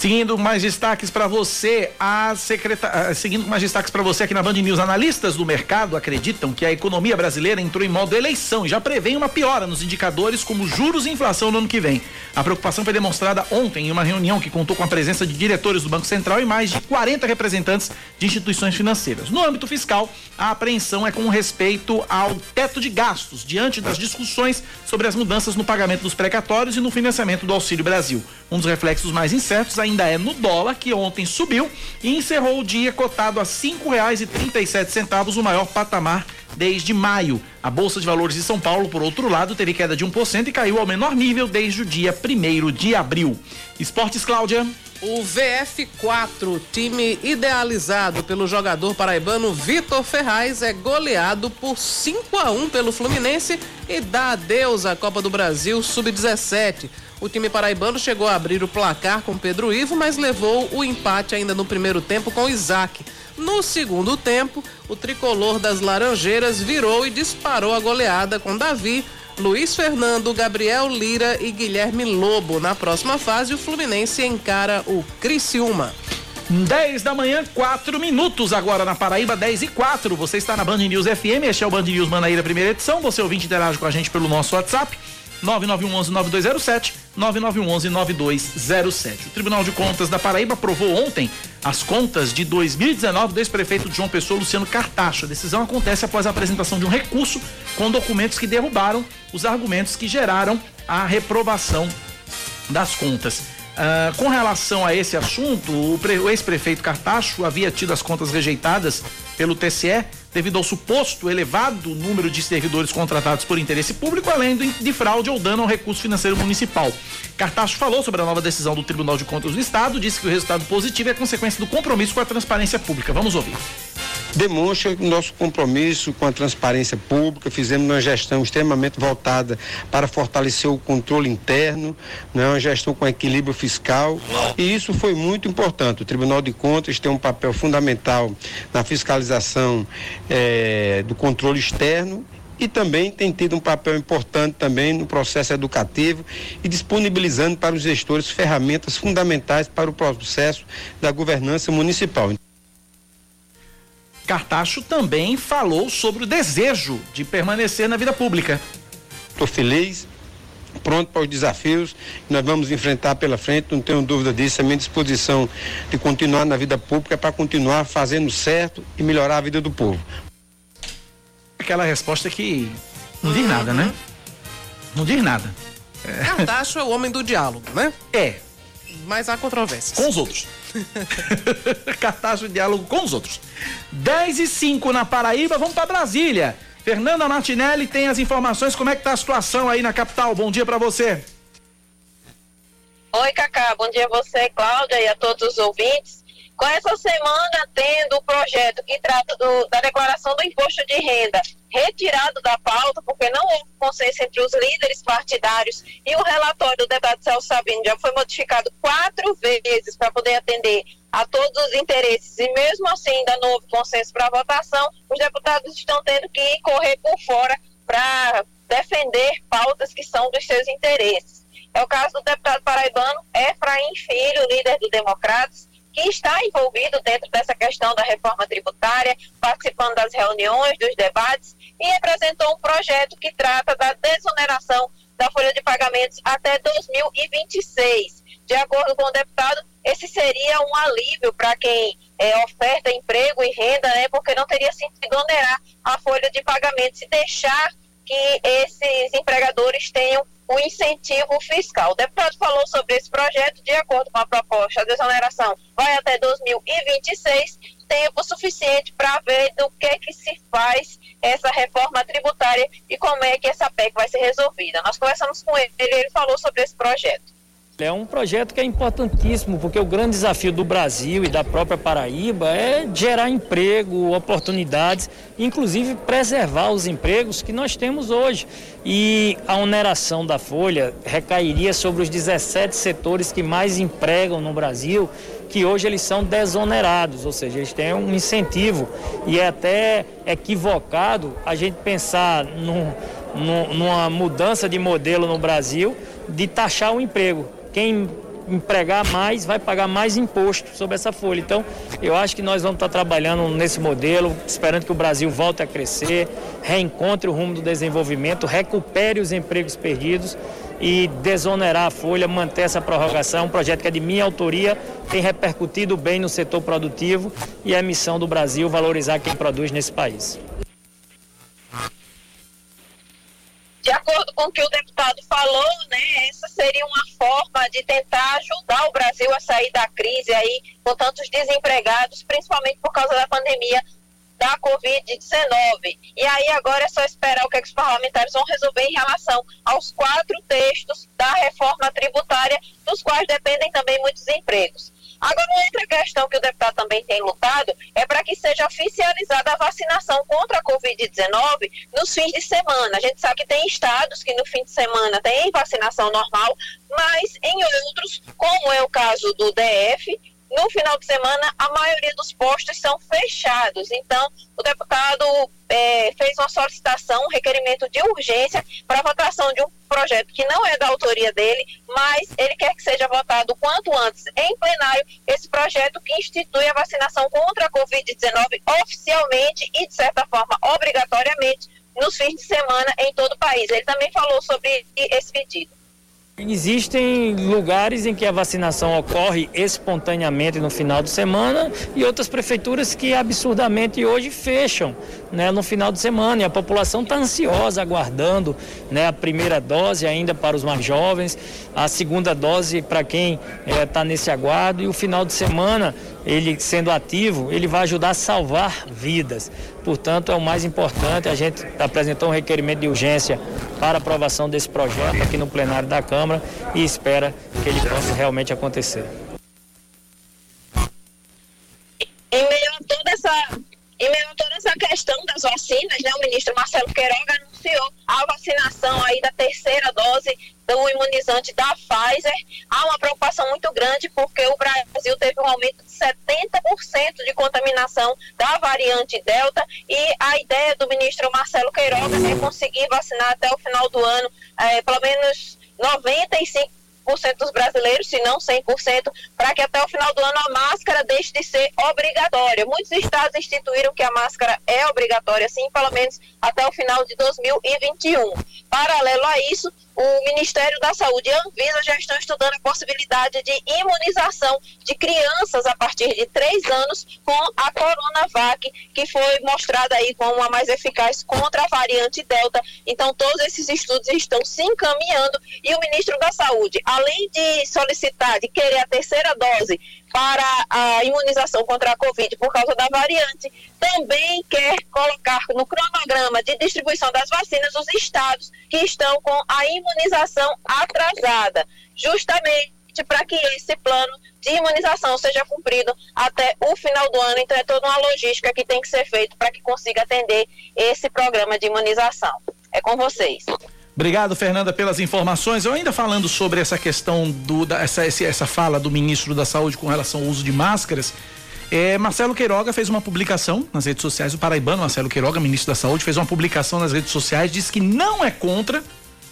Seguindo mais destaques para você, a secreta... seguindo mais destaques para você aqui na Band News, analistas do mercado acreditam que a economia brasileira entrou em modo eleição e já prevêem uma piora nos indicadores como juros e inflação no ano que vem. A preocupação foi demonstrada ontem em uma reunião que contou com a presença de diretores do Banco Central e mais de 40 representantes de instituições financeiras. No âmbito fiscal, a apreensão é com respeito ao teto de gastos, diante das discussões sobre as mudanças no pagamento dos precatórios e no financiamento do Auxílio Brasil. Um dos reflexos mais incertos ainda é no dólar, que ontem subiu e encerrou o dia cotado a cinco reais e trinta e sete centavos, o maior patamar desde maio. A Bolsa de Valores de São Paulo, por outro lado, teve queda de 1% e caiu ao menor nível desde o dia 1 de abril. Esportes, Cláudia. O VF4, time idealizado pelo jogador paraibano Vitor Ferraz, é goleado por 5 a 1 pelo Fluminense e dá adeus à Copa do Brasil Sub-17. O time paraibano chegou a abrir o placar com Pedro Ivo, mas levou o empate ainda no primeiro tempo com Isaac. No segundo tempo, o tricolor das Laranjeiras virou e disparou a goleada com Davi, Luiz Fernando, Gabriel Lira e Guilherme Lobo. Na próxima fase, o Fluminense encara o Criciúma. 10 da manhã, 4 minutos agora na Paraíba, 10 e 4. Você está na Band News FM, este é o Band News Manaíra, primeira edição. Você ouvinte interage com a gente pelo nosso WhatsApp. 9911-9207, 9911-9207. O Tribunal de Contas da Paraíba aprovou ontem as contas de 2019 do ex-prefeito João Pessoa, Luciano Cartacho. A decisão acontece após a apresentação de um recurso com documentos que derrubaram os argumentos que geraram a reprovação das contas. Uh, com relação a esse assunto, o, o ex-prefeito Cartacho havia tido as contas rejeitadas pelo TCE devido ao suposto elevado número de servidores contratados por interesse público, além de fraude ou dano ao recurso financeiro municipal. Cartacho falou sobre a nova decisão do Tribunal de Contas do Estado, disse que o resultado positivo é consequência do compromisso com a transparência pública. Vamos ouvir demonstra o nosso compromisso com a transparência pública, fizemos uma gestão extremamente voltada para fortalecer o controle interno, né, uma gestão com equilíbrio fiscal, e isso foi muito importante. O Tribunal de Contas tem um papel fundamental na fiscalização eh, do controle externo e também tem tido um papel importante também no processo educativo e disponibilizando para os gestores ferramentas fundamentais para o processo da governança municipal. Cartacho também falou sobre o desejo de permanecer na vida pública. Estou feliz, pronto para os desafios que nós vamos enfrentar pela frente, não tenho dúvida disso. A minha disposição de continuar na vida pública é para continuar fazendo certo e melhorar a vida do povo. Aquela resposta que não diz nada, né? Não diz nada. É. Cartacho é o homem do diálogo, né? É. Mas há controvérsias. Com os outros. (laughs) Cartaz de diálogo com os outros. 10 e 5 na Paraíba, vamos para Brasília. Fernanda Martinelli tem as informações. Como é que tá a situação aí na capital? Bom dia para você. Oi, Cacá. Bom dia a você, Cláudia, e a todos os ouvintes. Com essa semana tendo o projeto que trata do, da declaração do imposto de renda retirado da pauta, porque não houve consenso entre os líderes partidários e o relatório do deputado Celso Sabino já foi modificado quatro vezes para poder atender a todos os interesses e mesmo assim ainda não houve consenso para votação, os deputados estão tendo que correr por fora para defender pautas que são dos seus interesses. É o caso do deputado paraibano Efraim Filho, líder do Democratas, que está envolvido dentro dessa questão da reforma tributária, participando das reuniões, dos debates, e apresentou um projeto que trata da desoneração da folha de pagamentos até 2026. De acordo com o deputado, esse seria um alívio para quem é, oferta emprego e renda, né, porque não teria sentido onerar a folha de pagamentos e deixar que esses empregadores tenham o incentivo fiscal. O deputado falou sobre esse projeto, de acordo com a proposta, a desoneração vai até 2026, tempo suficiente para ver do que que se faz essa reforma tributária e como é que essa PEC vai ser resolvida. Nós conversamos com ele, ele falou sobre esse projeto. É um projeto que é importantíssimo, porque o grande desafio do Brasil e da própria Paraíba é gerar emprego, oportunidades, inclusive preservar os empregos que nós temos hoje. E a oneração da folha recairia sobre os 17 setores que mais empregam no Brasil, que hoje eles são desonerados, ou seja, eles têm um incentivo. E é até equivocado a gente pensar num, num, numa mudança de modelo no Brasil de taxar o emprego quem empregar mais vai pagar mais imposto sobre essa folha. Então, eu acho que nós vamos estar trabalhando nesse modelo, esperando que o Brasil volte a crescer, reencontre o rumo do desenvolvimento, recupere os empregos perdidos e desonerar a folha, manter essa prorrogação. Um projeto que é de minha autoria, tem repercutido bem no setor produtivo e é a missão do Brasil valorizar quem produz nesse país. De acordo com o que o deputado falou, né, essa seria uma forma de tentar ajudar o Brasil a sair da crise aí com tantos desempregados, principalmente por causa da pandemia da Covid-19. E aí agora é só esperar o que, é que os parlamentares vão resolver em relação aos quatro textos da reforma tributária, dos quais dependem também muitos empregos. Agora, outra questão que o deputado também tem lutado é para que seja oficializada a vacinação contra a Covid-19 nos fins de semana. A gente sabe que tem estados que no fim de semana tem vacinação normal, mas em outros, como é o caso do DF, no final de semana, a maioria dos postos são fechados. Então, o deputado é, fez uma solicitação, um requerimento de urgência para votação de um projeto que não é da autoria dele, mas ele quer que seja votado quanto antes em plenário esse projeto que institui a vacinação contra a Covid-19 oficialmente e, de certa forma, obrigatoriamente nos fins de semana em todo o país. Ele também falou sobre esse pedido. Existem lugares em que a vacinação ocorre espontaneamente no final de semana e outras prefeituras que absurdamente hoje fecham né, no final de semana. E a população está ansiosa, aguardando né, a primeira dose ainda para os mais jovens, a segunda dose para quem está eh, é, nesse aguardo e o final de semana ele sendo ativo, ele vai ajudar a salvar vidas. Portanto, é o mais importante. A gente apresentou um requerimento de urgência para aprovação desse projeto aqui no plenário da Câmara e espera que ele possa realmente acontecer. Em meio a toda essa, em meio a toda essa questão das vacinas, né, o ministro Marcelo Queiroga anunciou a vacinação aí da terceira dose do imunizante da Pfizer. Há uma preocupação muito grande porque o Brasil teve um aumento de 70% de contaminação da variante Delta e a ideia do ministro Marcelo Queiroga é conseguir vacinar até o final do ano eh, pelo menos 95 dos brasileiros, se não 100%, para que até o final do ano a máscara deixe de ser obrigatória. Muitos estados instituíram que a máscara é obrigatória, sim, pelo menos até o final de 2021. Paralelo a isso, o Ministério da Saúde e a Anvisa já estão estudando a possibilidade de imunização de crianças a partir de três anos com a Coronavac, que foi mostrada aí como a mais eficaz contra a variante Delta. Então, todos esses estudos estão se encaminhando e o ministro da Saúde, além de solicitar, de querer a terceira dose para a imunização contra a Covid por causa da variante, também quer colocar no cronograma de distribuição das vacinas os estados que estão com a imunização atrasada, justamente para que esse plano de imunização seja cumprido até o final do ano. Então, é toda uma logística que tem que ser feita para que consiga atender esse programa de imunização. É com vocês. Obrigado, Fernanda, pelas informações. Eu ainda falando sobre essa questão do da, essa, essa fala do ministro da Saúde com relação ao uso de máscaras. É, Marcelo Queiroga fez uma publicação nas redes sociais, o paraibano Marcelo Queiroga, ministro da Saúde, fez uma publicação nas redes sociais, disse que não é contra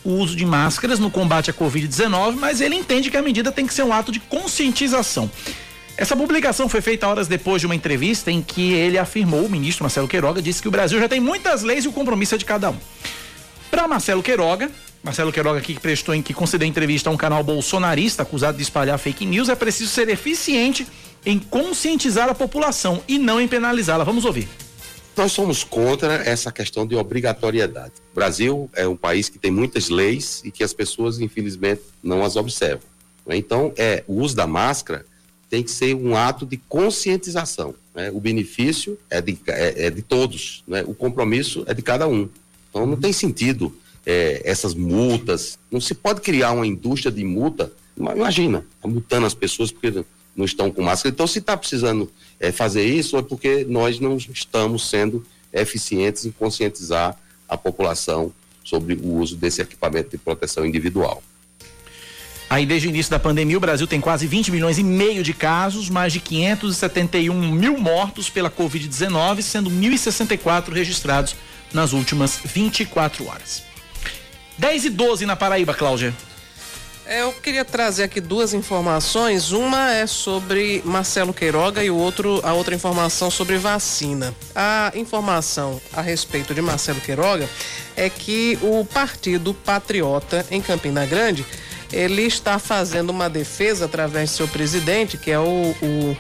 o uso de máscaras no combate à Covid-19, mas ele entende que a medida tem que ser um ato de conscientização. Essa publicação foi feita horas depois de uma entrevista em que ele afirmou, o ministro Marcelo Queiroga, disse que o Brasil já tem muitas leis e o compromisso é de cada um. Para Marcelo Queiroga, Marcelo Queiroga aqui que prestou em que concedeu entrevista a um canal bolsonarista acusado de espalhar fake news, é preciso ser eficiente em conscientizar a população e não em penalizá-la. Vamos ouvir. Nós somos contra essa questão de obrigatoriedade. O Brasil é um país que tem muitas leis e que as pessoas, infelizmente, não as observam. Né? Então, é, o uso da máscara tem que ser um ato de conscientização. Né? O benefício é de, é, é de todos, né? o compromisso é de cada um. Então não tem sentido é, essas multas. Não se pode criar uma indústria de multa. Imagina, tá multando as pessoas porque não estão com máscara. Então, se está precisando é, fazer isso, é porque nós não estamos sendo eficientes em conscientizar a população sobre o uso desse equipamento de proteção individual. Aí, desde o início da pandemia, o Brasil tem quase 20 milhões e meio de casos, mais de 571 mil mortos pela Covid-19, sendo 1.064 registrados nas últimas 24 horas. 10 e 12 na Paraíba, Cláudia. É, eu queria trazer aqui duas informações. Uma é sobre Marcelo Queiroga e o outro, a outra informação sobre vacina. A informação a respeito de Marcelo Queiroga é que o Partido Patriota em Campina Grande ele está fazendo uma defesa através de seu presidente, que é o, o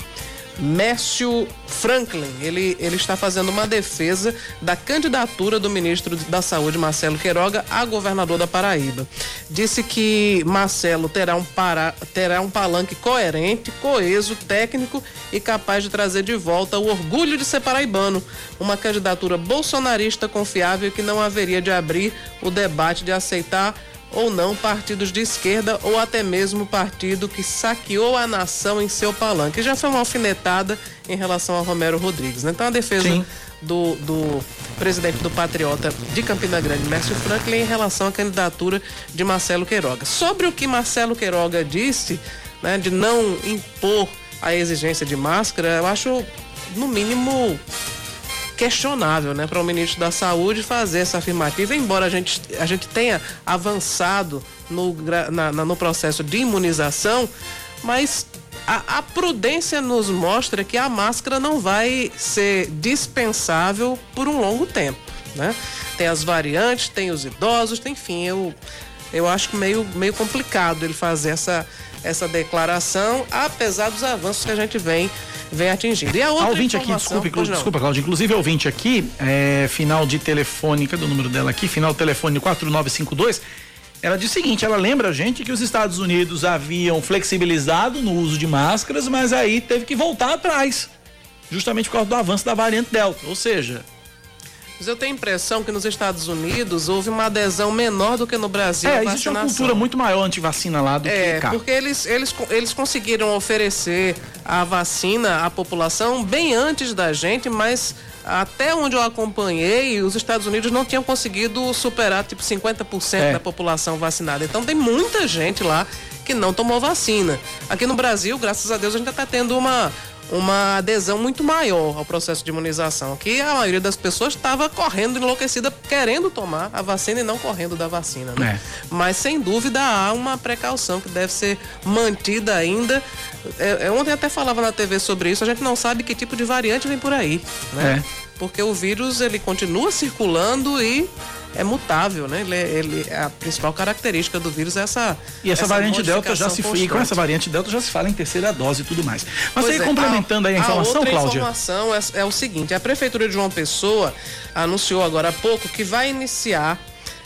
Mércio Franklin. Ele, ele está fazendo uma defesa da candidatura do ministro da Saúde, Marcelo Queiroga, a governador da Paraíba. Disse que Marcelo terá um, para, terá um palanque coerente, coeso, técnico e capaz de trazer de volta o orgulho de ser paraibano. Uma candidatura bolsonarista confiável que não haveria de abrir o debate de aceitar ou não partidos de esquerda ou até mesmo partido que saqueou a nação em seu palanque. Já foi uma alfinetada em relação a Romero Rodrigues. Né? Então a defesa do, do, presidente do Patriota de Campina Grande, Mércio Franklin, em relação à candidatura de Marcelo Queiroga. Sobre o que Marcelo Queiroga disse, né, de não impor a exigência de máscara, eu acho no mínimo questionável, né, para o ministro da Saúde fazer essa afirmativa, embora a gente, a gente tenha avançado no, na, no processo de imunização, mas a, a, prudência nos mostra que a máscara não vai ser dispensável por um longo tempo, né? Tem as variantes, tem os idosos, tem, enfim, eu, eu acho meio, meio complicado ele fazer essa, essa declaração, apesar dos avanços que a gente vem vem atingindo. E a outra a ouvinte aqui, desculpe, desculpa, Cláudia. Inclusive, a ouvinte aqui, é, final de telefone, cadê o número dela aqui? Final de telefone 4952. ela diz o seguinte: ela lembra a gente que os Estados Unidos haviam flexibilizado no uso de máscaras, mas aí teve que voltar atrás, justamente por causa do avanço da variante Delta. Ou seja, Mas eu tenho a impressão que nos Estados Unidos houve uma adesão menor do que no Brasil. é, existe uma cultura muito maior anti-vacina lá do É, que cá. porque eles, eles, eles conseguiram oferecer a vacina à população bem antes da gente, mas até onde eu acompanhei, os Estados Unidos não tinham conseguido superar tipo 50% É. da população vacinada. Então tem muita gente lá que não tomou vacina. Aqui no Brasil, graças a Deus, a gente está tendo uma uma adesão muito maior ao processo de imunização. Aqui a maioria das pessoas estava correndo enlouquecida querendo tomar a vacina e não correndo da vacina, né? Mas sem dúvida há uma precaução que deve ser mantida ainda. É, é, ontem até falava na TV sobre isso, a gente não sabe que tipo de variante vem por aí, né? É. Porque o vírus ele continua circulando e é mutável, né? Ele, é- ele- a principal característica do vírus é essa E essa, variante Delta já se e com essa variante Delta já se fala em terceira dose e tudo mais. Mas Pois aí é, complementando aí a informação, outra Cláudia. informação é, é o seguinte: a Prefeitura de João Pessoa anunciou agora há pouco que vai iniciar.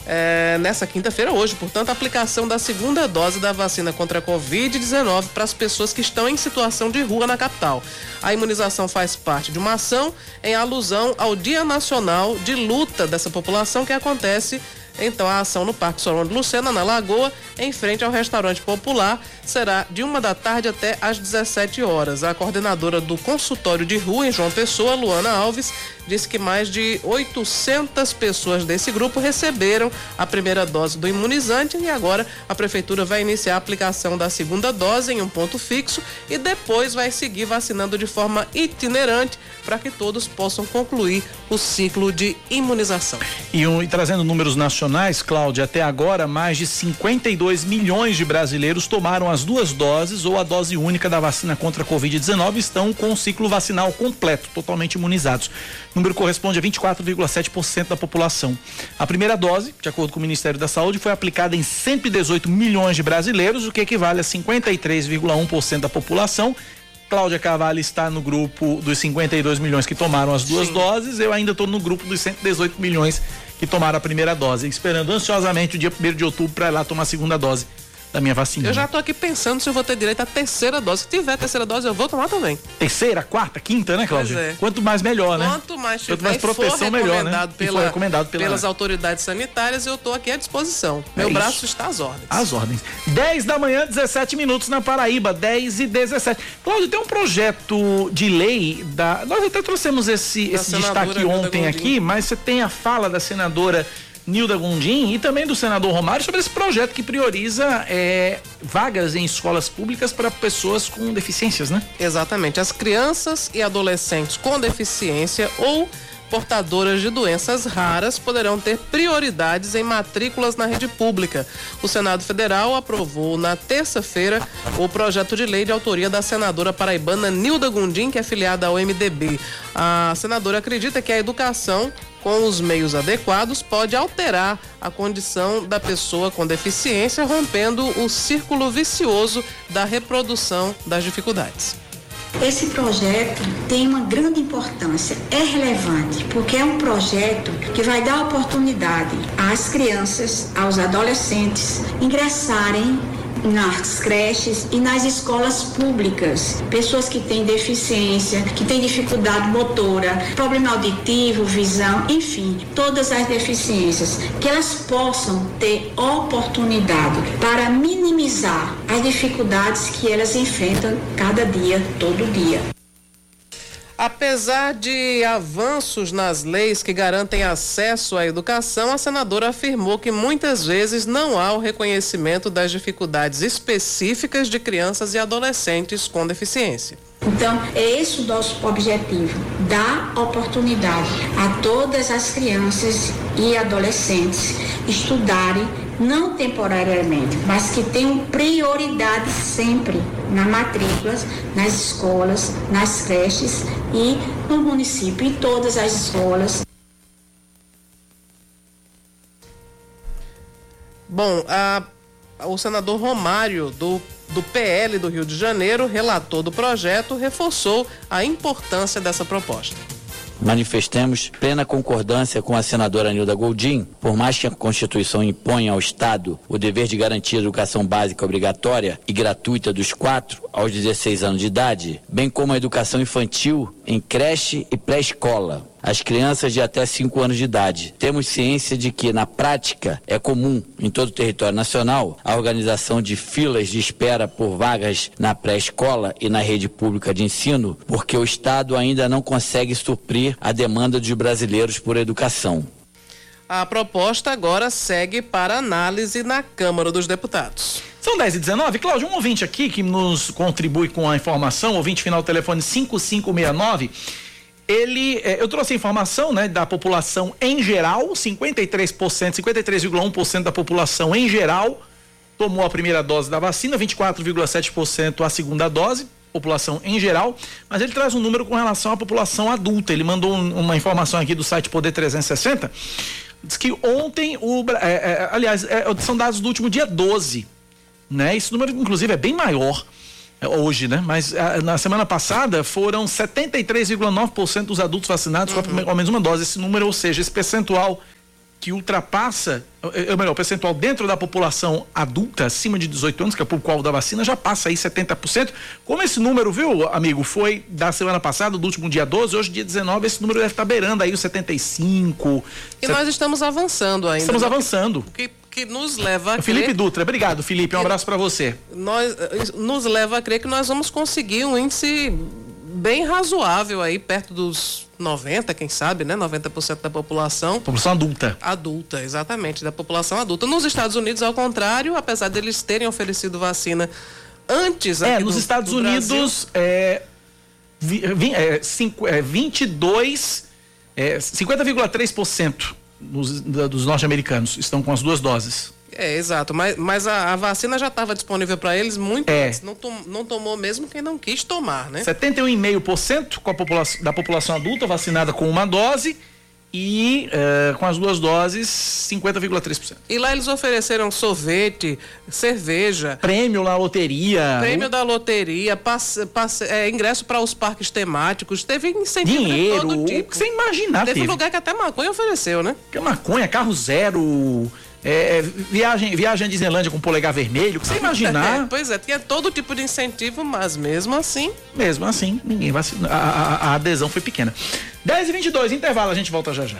É, nessa quinta-feira, hoje, portanto, a aplicação da segunda dose da vacina contra a Covid-19 para as pessoas que estão em situação de rua na capital. A imunização faz parte de uma ação em alusão ao Dia Nacional de Luta dessa população que acontece então, a ação no Parque Solon de Lucena, na Lagoa, em frente ao restaurante popular, será de uma da tarde até às 17 horas. A coordenadora do consultório de rua em João Pessoa, Luana Alves, disse que mais de 800 pessoas desse grupo receberam a primeira dose do imunizante e agora a prefeitura vai iniciar a aplicação da segunda dose em um ponto fixo e depois vai seguir vacinando de forma itinerante para que todos possam concluir o ciclo de imunização. E, um- e trazendo números nacionais, Cláudia, até agora mais de 52 milhões de brasileiros tomaram as duas doses ou a dose única da vacina contra a Covid-19 e estão com o ciclo vacinal completo, totalmente imunizados. O número corresponde a 24,7% da população. A primeira dose, de acordo com o Ministério da Saúde, foi aplicada em 118 milhões de brasileiros, o que equivale a 53,1% da população. Cláudia Carvalho está no grupo dos 52 milhões que tomaram as duas doses. Eu ainda estou no grupo dos 118 milhões que tomaram a primeira dose, esperando ansiosamente o dia 1 de outubro para ir lá tomar a segunda dose da minha vacina. Eu já tô aqui pensando se eu vou ter direito à terceira dose. Se tiver terceira dose, eu vou tomar também. Terceira, quarta, quinta, né, Cláudia? Pois é. Quanto mais melhor, né? Quanto mais tiver Quanto mais proteção, melhor, né? E for pela, recomendado pela- pelas autoridades sanitárias, eu tô aqui à disposição. Meu isso. braço está às ordens. As ordens. 10 da manhã, 17 minutos na Paraíba, 10 e 17. Cláudio, tem um projeto de lei da. Nós até trouxemos esse, Da esse destaque ontem aqui, mas você tem a fala da senadora Nilda Gondim e também do senador Romário sobre esse projeto que prioriza é, vagas em escolas públicas para pessoas com deficiências, né? Exatamente. As crianças e adolescentes com deficiência ou portadoras de doenças raras poderão ter prioridades em matrículas na rede pública. O Senado Federal aprovou na terça-feira o projeto de lei de autoria da senadora paraibana Nilda Gondim, que é afiliada ao MDB. A senadora acredita que a educação com os meios adequados pode alterar a condição da pessoa com deficiência, rompendo o círculo vicioso da reprodução das dificuldades. Esse projeto tem uma grande importância, é relevante, porque é um projeto que vai dar oportunidade às crianças, aos adolescentes ingressarem nas creches e nas escolas públicas. Pessoas que têm deficiência, que têm dificuldade motora, problema auditivo, visão, enfim, todas as deficiências, que elas possam ter oportunidade para minimizar as dificuldades que elas enfrentam cada dia, todo dia. Apesar de avanços nas leis que garantem acesso à educação, a senadora afirmou que muitas vezes não há o reconhecimento das dificuldades específicas de crianças e adolescentes com deficiência. Então, é esse o nosso objetivo: dar oportunidade a todas as crianças e adolescentes estudarem, não temporariamente, mas que tenham prioridade sempre nas matrículas, nas escolas, nas creches e no município, em todas as escolas. Bom, a- o senador Romário, do, do PL do Rio de Janeiro, relator do projeto, reforçou a importância dessa proposta. manifestemos plena concordância com a senadora Nilda Goldin, por mais que a Constituição imponha ao Estado o dever de garantir a educação básica obrigatória e gratuita dos 4 aos 16 anos de idade, bem como a educação infantil em creche e pré-escola, as crianças de até 5 anos de idade. Temos ciência de que, na prática, é comum em todo o território nacional a organização de filas de espera por vagas na pré-escola e na rede pública de ensino, porque o Estado ainda não consegue suprir a demanda dos brasileiros por educação. A proposta agora segue para análise na Câmara dos Deputados. São 10 e 19 Cláudio, um ouvinte aqui que nos contribui com a informação, ouvinte final do telefone 5569 ele, eh, eu trouxe a informação, né, da população em geral, 53%, 53,1% da população em geral tomou a primeira dose da vacina, 24,7% a segunda dose, população em geral, mas ele traz um número com relação à população adulta. Ele mandou um, uma informação aqui do site Poder 360, diz que ontem o, é, é, aliás, é, são dados do último dia 12, né? Esse número inclusive é bem maior hoje, né? Mas a, ah, na semana passada foram 73,9% dos adultos vacinados uhum. com ao menos uma dose. Esse número, ou seja, esse percentual que ultrapassa, ou melhor, o percentual dentro da população adulta, acima de 18 anos, que é o público-alvo da vacina, já passa aí 70%. Como esse número, viu, amigo, foi da semana passada, do último dia 12, hoje dia 19, esse número deve estar beirando aí os 75. E set... nós estamos avançando ainda. Estamos né? avançando. Que que nos leva a Felipe crer... Dutra, obrigado, Felipe. Um abraço para você. Nós nos leva a crer que nós vamos conseguir um índice bem razoável aí, perto dos 90, quem sabe, né? 90% da população. População adulta. Adulta, exatamente, da população adulta. Nos Estados Unidos, ao contrário, apesar deles terem oferecido vacina antes É, nos do, Estados do Unidos, é, vi, é, cinco, é 22, é, 50,3% dos norte-americanos estão com as duas doses. É, exato. Mas, mas a, a vacina já estava disponível para eles muito é. antes. Não, tom, não tomou mesmo quem não quis tomar, né? 71,5% com a população, da população adulta vacinada com uma dose e uh, com as duas doses 50,3%. E lá eles ofereceram sorvete, cerveja, prêmio na loteria, prêmio da loteria, passe, passe, é, ingresso para os parques temáticos, teve incentivo dinheiro, de todo tipo. O que você imaginar teve, teve. um lugar que até maconha ofereceu, né? Que maconha, carro zero, é, é, viagem, viagem à Disneylândia com polegar vermelho, que você imaginar. (laughs) É, pois é, tinha todo tipo de incentivo, mas mesmo assim. Mesmo assim, ninguém vacina. A, a, a adesão foi pequena. 10 e 22 intervalo, a gente volta já já.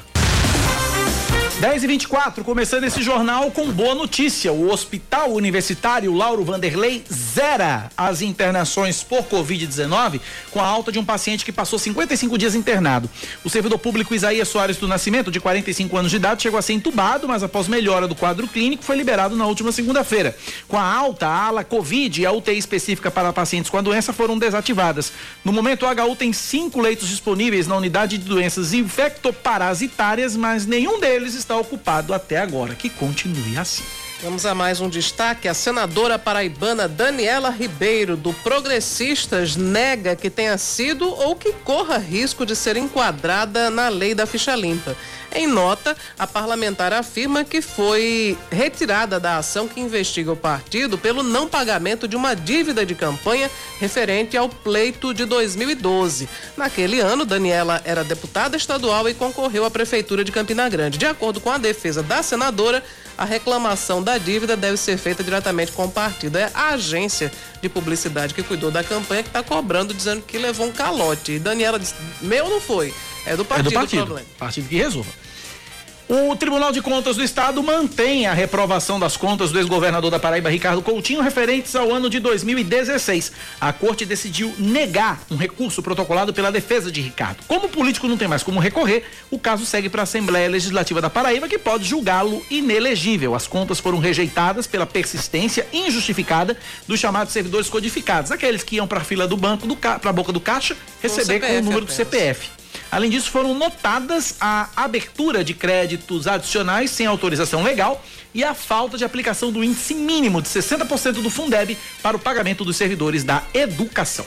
10 e 24 começando esse jornal com boa notícia. O Hospital Universitário Lauro Vanderlei zera as internações por Covid-19 com a alta de um paciente que passou 55 dias internado. O servidor público Isaías Soares do Nascimento, de 45 anos de idade, chegou a ser entubado, mas após melhora do quadro clínico, foi liberado na última segunda-feira. Com a alta, a ala Covid e a UTI específica para pacientes com a doença foram desativadas. No momento, o HU tem cinco leitos disponíveis na unidade de doenças infectoparasitárias, mas nenhum deles está está ocupado até agora. Que continue assim. Vamos a mais um destaque. A senadora paraibana Daniela Ribeiro, do Progressistas, nega que tenha sido ou que corra risco de ser enquadrada na lei da ficha limpa. Em nota, a parlamentar afirma que foi retirada da ação que investiga o partido pelo não pagamento de uma dívida de campanha referente ao pleito de 2012. Naquele ano, Daniela era deputada estadual e concorreu à prefeitura de Campina Grande. De acordo com a defesa da senadora, a reclamação da dívida deve ser feita diretamente com o partido. É a agência de publicidade que cuidou da campanha que está cobrando, dizendo que levou um calote. E Daniela disse: meu não foi. É do partido, é do partido. o problema. Partido que resolva. O Tribunal de Contas do Estado mantém a reprovação das contas do ex-governador da Paraíba, Ricardo Coutinho, referentes ao ano de 2016. A corte decidiu negar um recurso protocolado pela defesa de Ricardo. Como o político não tem mais como recorrer, o caso segue para a Assembleia Legislativa da Paraíba, que pode julgá-lo inelegível. As contas foram rejeitadas pela persistência injustificada dos chamados servidores codificados, aqueles que iam para a fila do banco, para a boca do caixa, receber com, com o número do CPF. Além disso, foram notadas a abertura de créditos adicionais sem autorização legal e a falta de aplicação do índice mínimo de 60% do Fundeb para o pagamento dos servidores da educação.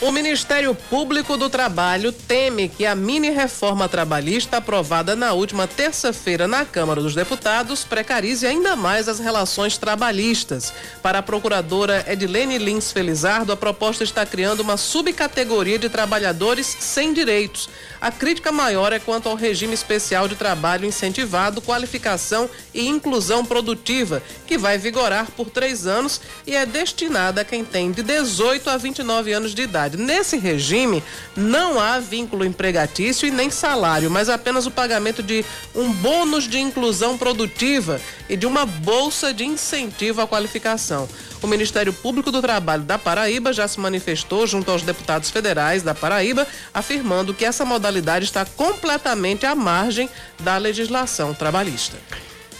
O Ministério Público do Trabalho teme que a mini reforma trabalhista aprovada na última terça-feira na Câmara dos Deputados precarize ainda mais as relações trabalhistas. Para a procuradora Edilene Lins Felizardo, a proposta está criando uma subcategoria de trabalhadores sem direitos. A crítica maior é quanto ao regime especial de trabalho incentivado, qualificação e inclusão produtiva, que vai vigorar por três anos e é destinada a quem tem de 18 a 29 anos de idade. Nesse regime, não há vínculo empregatício e nem salário, mas apenas o pagamento de um bônus de inclusão produtiva e de uma bolsa de incentivo à qualificação. O Ministério Público do Trabalho da Paraíba já se manifestou junto aos deputados federais da Paraíba, afirmando que essa modalidade está completamente à margem da legislação trabalhista.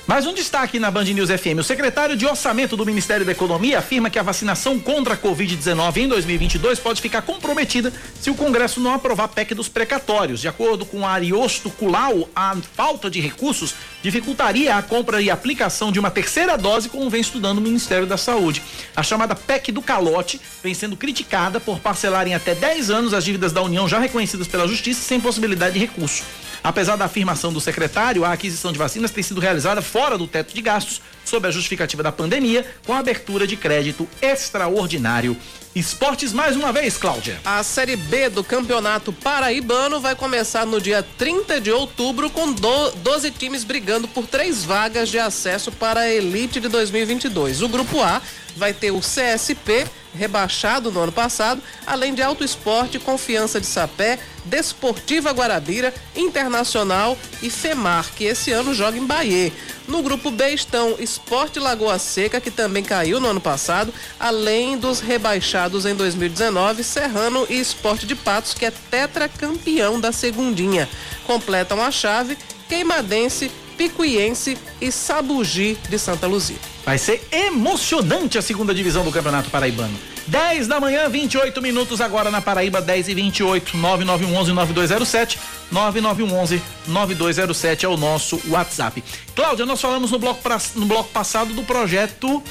Mais um destaque na Band News FM. O secretário de Orçamento do Ministério da Economia afirma que a vacinação contra a Covid-19 em 2022 pode ficar comprometida se o Congresso não aprovar a PEC dos precatórios. De acordo com Ariosto Culau, a falta de recursos dificultaria a compra e aplicação de uma terceira dose, como vem estudando o Ministério da Saúde. A chamada PEC do calote vem sendo criticada por parcelar em até 10 anos as dívidas da União já reconhecidas pela Justiça sem possibilidade de recurso. Apesar da afirmação do secretário, a aquisição de vacinas tem sido realizada fora do teto de gastos, sob a justificativa da pandemia, com a abertura de crédito extraordinário. Esportes mais uma vez, Cláudia. A Série B do Campeonato Paraibano vai começar no dia 30 de outubro com do, 12 times brigando por três vagas de acesso para a elite de 2022. O grupo A vai ter o CSP, rebaixado no ano passado, além de Auto Esporte, Confiança de Sapé, Desportiva Guarabira, Internacional e FEMAR, que esse ano joga em Bahia. No grupo B estão Esporte Lagoa Seca, que também caiu no ano passado, além dos rebaixados em 2019, Serrano e Esporte de Patos, que é tetracampeão da segundinha. Completam a chave Queimadense, Picuiense e Sabugi de Santa Luzia. Vai ser emocionante a segunda divisão do Campeonato Paraibano. 10 da manhã, 28 minutos agora na Paraíba, 10 e 28 9911 9207 9911 9207 é o nosso WhatsApp. Cláudia, nós falamos no bloco, pra, no bloco passado do projeto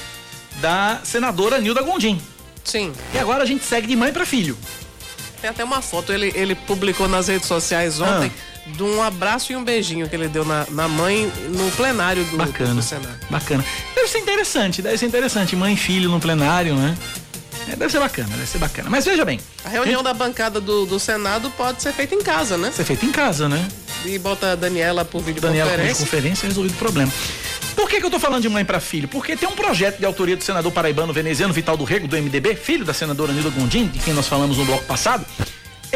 da senadora Nilda Gondim. Sim. E agora a gente segue de mãe para filho. Tem até uma foto, ele, ele publicou nas redes sociais ontem. Ah de um abraço e um beijinho que ele deu na, na mãe no plenário do, bacana, do Senado. Bacana. Deve ser interessante, deve ser interessante. Mãe e filho no plenário, né? É, deve ser bacana, deve ser bacana. Mas veja bem. A reunião gente... da bancada do, do Senado pode ser feita em casa, né? Ser feita em casa, né? E bota a Daniela por videoconferência. Daniela por videoconferência resolvido o problema. Por que, que eu tô falando de mãe para filho? Porque tem um projeto de autoria do senador paraibano veneziano Vital do Rego, do MDB, filho da senadora Nilda Gondim, de quem nós falamos no bloco passado,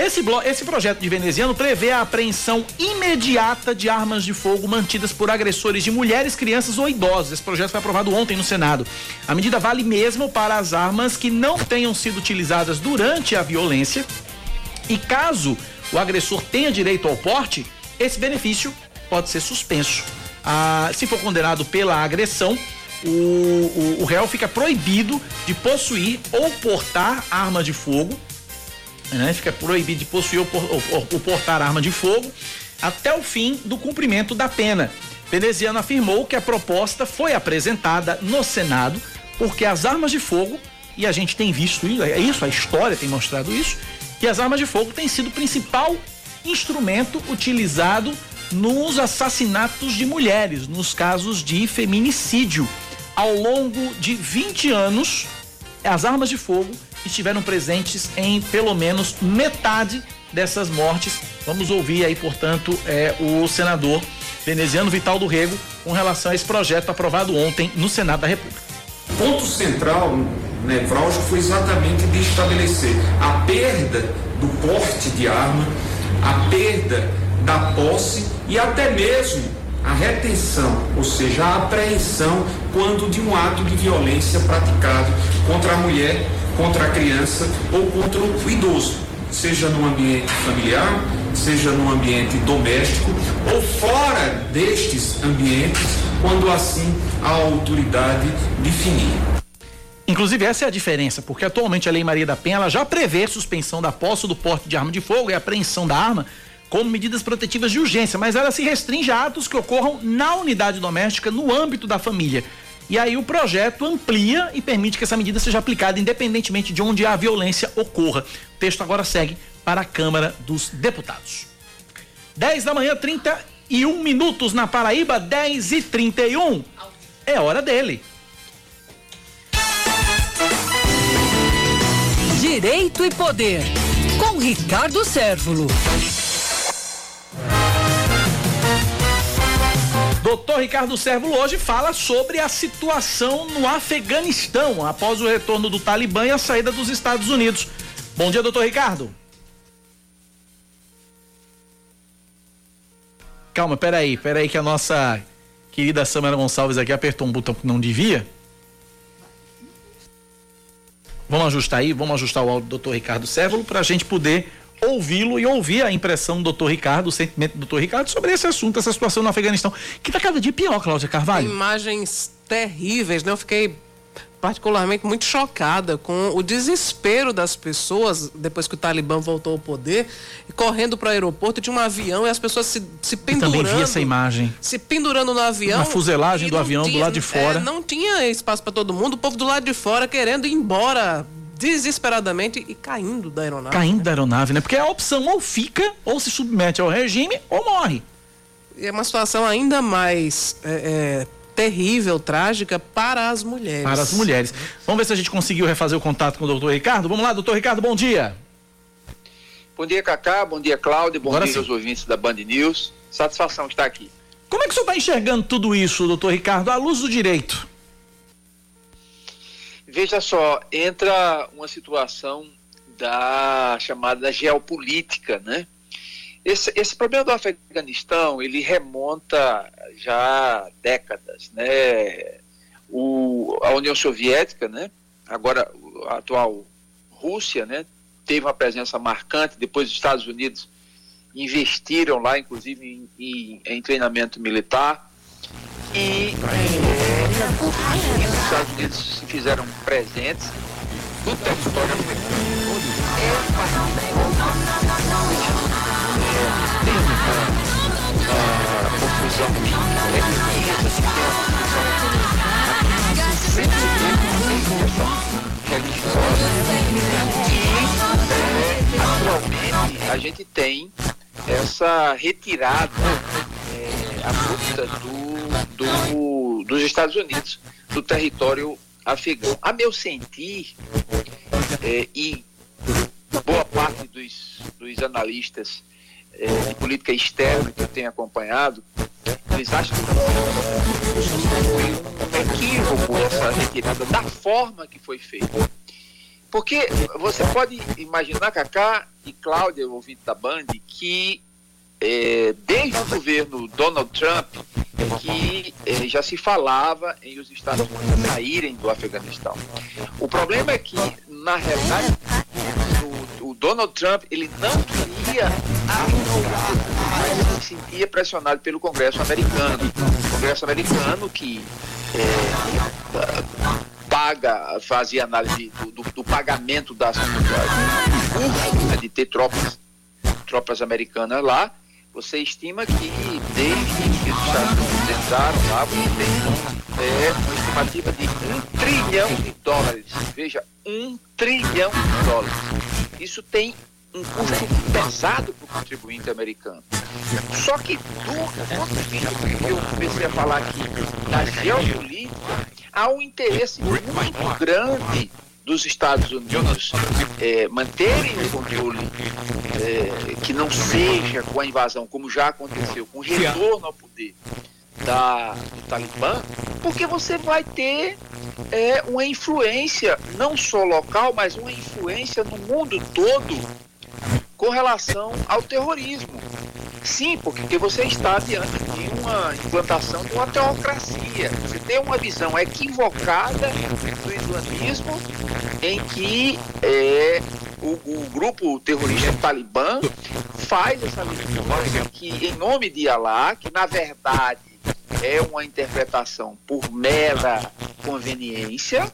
esse, esse projeto de veneziano prevê a apreensão imediata de armas de fogo mantidas por agressores de mulheres, crianças ou idosos. Esse projeto foi aprovado ontem no Senado. A medida vale mesmo para as armas que não tenham sido utilizadas durante a violência. E caso o agressor tenha direito ao porte, esse benefício pode ser suspenso. Ah, se for condenado pela agressão, o, o, o réu fica proibido de possuir ou portar arma de fogo né? Fica proibido de possuir ou, ou, ou portar arma de fogo até o fim do cumprimento da pena. Veneziano afirmou que a proposta foi apresentada no Senado porque as armas de fogo, e a gente tem visto isso, é isso, a história tem mostrado isso, que as armas de fogo têm sido o principal instrumento utilizado nos assassinatos de mulheres, nos casos de feminicídio. Ao longo de 20 anos, as armas de fogo estiveram presentes em pelo menos metade dessas mortes. Vamos ouvir aí, portanto, é, o senador veneziano Vital do Rego com relação a esse projeto aprovado ontem no Senado da República. Ponto central, nevrálgico, foi exatamente de estabelecer a perda do porte de arma, a perda da posse e até mesmo a retenção, ou seja, a apreensão quando de um ato de violência praticado contra a mulher contra a criança ou contra o idoso, seja no ambiente familiar, seja no ambiente doméstico ou fora destes ambientes, quando assim a autoridade definir. Inclusive, essa é a diferença, porque atualmente a Lei Maria da Penha já prevê suspensão da posse do porte de arma de fogo e apreensão da arma como medidas protetivas de urgência, mas ela se restringe a atos que ocorram na unidade doméstica no âmbito da família. E aí o projeto amplia e permite que essa medida seja aplicada independentemente de onde a violência ocorra. O texto agora segue para a Câmara dos Deputados. 10 da manhã, 31 minutos na Paraíba, 10 e 31. É hora dele. Direito e Poder, com Ricardo Sérvulo. Doutor Ricardo Sérvulo hoje fala sobre a situação no Afeganistão após o retorno do Talibã e a saída dos Estados Unidos. Bom dia, doutor Ricardo. Calma, peraí, peraí que a nossa querida Samara Gonçalves aqui apertou um botão que não devia. Vamos ajustar aí, vamos ajustar o áudio do doutor Ricardo Sérvulo para a gente poder ouvi-lo e ouvir a impressão do doutor Ricardo, o sentimento do doutor Ricardo sobre esse assunto, essa situação no Afeganistão, que está cada dia pior, Cláudia Carvalho. Imagens terríveis, né? Eu fiquei particularmente muito chocada com o desespero das pessoas depois que o Talibã voltou ao poder, correndo para o aeroporto de um avião e as pessoas se, se pendurando. Eu também vi essa imagem. Se pendurando no avião. Na fuselagem do avião tinha, do lado de fora. É, não tinha espaço para todo mundo, o povo do lado de fora querendo ir embora desesperadamente e caindo da aeronave. Caindo né? da aeronave, né? Porque a opção ou fica, ou se submete ao regime, ou morre. E é uma situação ainda mais é, é, terrível, trágica para as mulheres. Para as mulheres. Vamos ver se a gente conseguiu refazer o contato com o doutor Ricardo. Vamos lá, doutor Ricardo, bom dia. Bom dia, Cacá. Bom dia, Cláudio. Bom Agora dia sim. aos ouvintes da Band News. Satisfação estar aqui. Como é que o senhor está enxergando tudo isso, doutor Ricardo, à luz do direito? Veja só, entra uma situação da chamada geopolítica, né? Esse, esse problema do Afeganistão, ele remonta já décadas, né? O, a União Soviética, né? Agora a atual Rússia, né? Teve uma presença marcante, depois os Estados Unidos investiram lá, inclusive em, em- em treinamento militar. E os Estados Unidos se fizeram presentes. No território atualmente a gente tem essa retirada é, do, do- dos Estados Unidos do território afegão. A meu sentir, é, e boa parte dos, dos analistas é, de política externa que eu tenho acompanhado, eles acham que foi um equívoco essa retirada da forma que foi feita. Porque você pode imaginar, Cacá e Cláudia, ouvinte da Band, que eh, desde o governo Donald Trump que eh, já se falava em os Estados Unidos saírem do Afeganistão. O problema é que, na realidade, o, o Donald Trump ele não queria mas ele se sentia pressionado pelo Congresso americano. O Congresso americano que eh, paga, fazia análise do, do- do pagamento das, de ter tropas, tropas americanas lá, você estima que desde Estados lá, você tem é, uma estimativa de um trilhão de dólares. Veja, um trilhão de dólares. Isso tem um custo pesado para o contribuinte americano. Só que do vista que eu comecei a falar aqui da geopolítica, há um interesse muito grande dos Estados Unidos eh, manterem o controle eh, que não seja com a invasão, como já aconteceu, com o retorno ao poder da, do Talibã, porque você vai ter eh, uma influência, não só local, mas uma influência no mundo todo com relação ao terrorismo. Sim, porque você está diante de uma implantação de uma teocracia. Você tem uma visão equivocada do islamismo em que é, o, o grupo terrorista Talibã faz essa leitura que, em nome de Alá, que na verdade é uma interpretação por mera conveniência,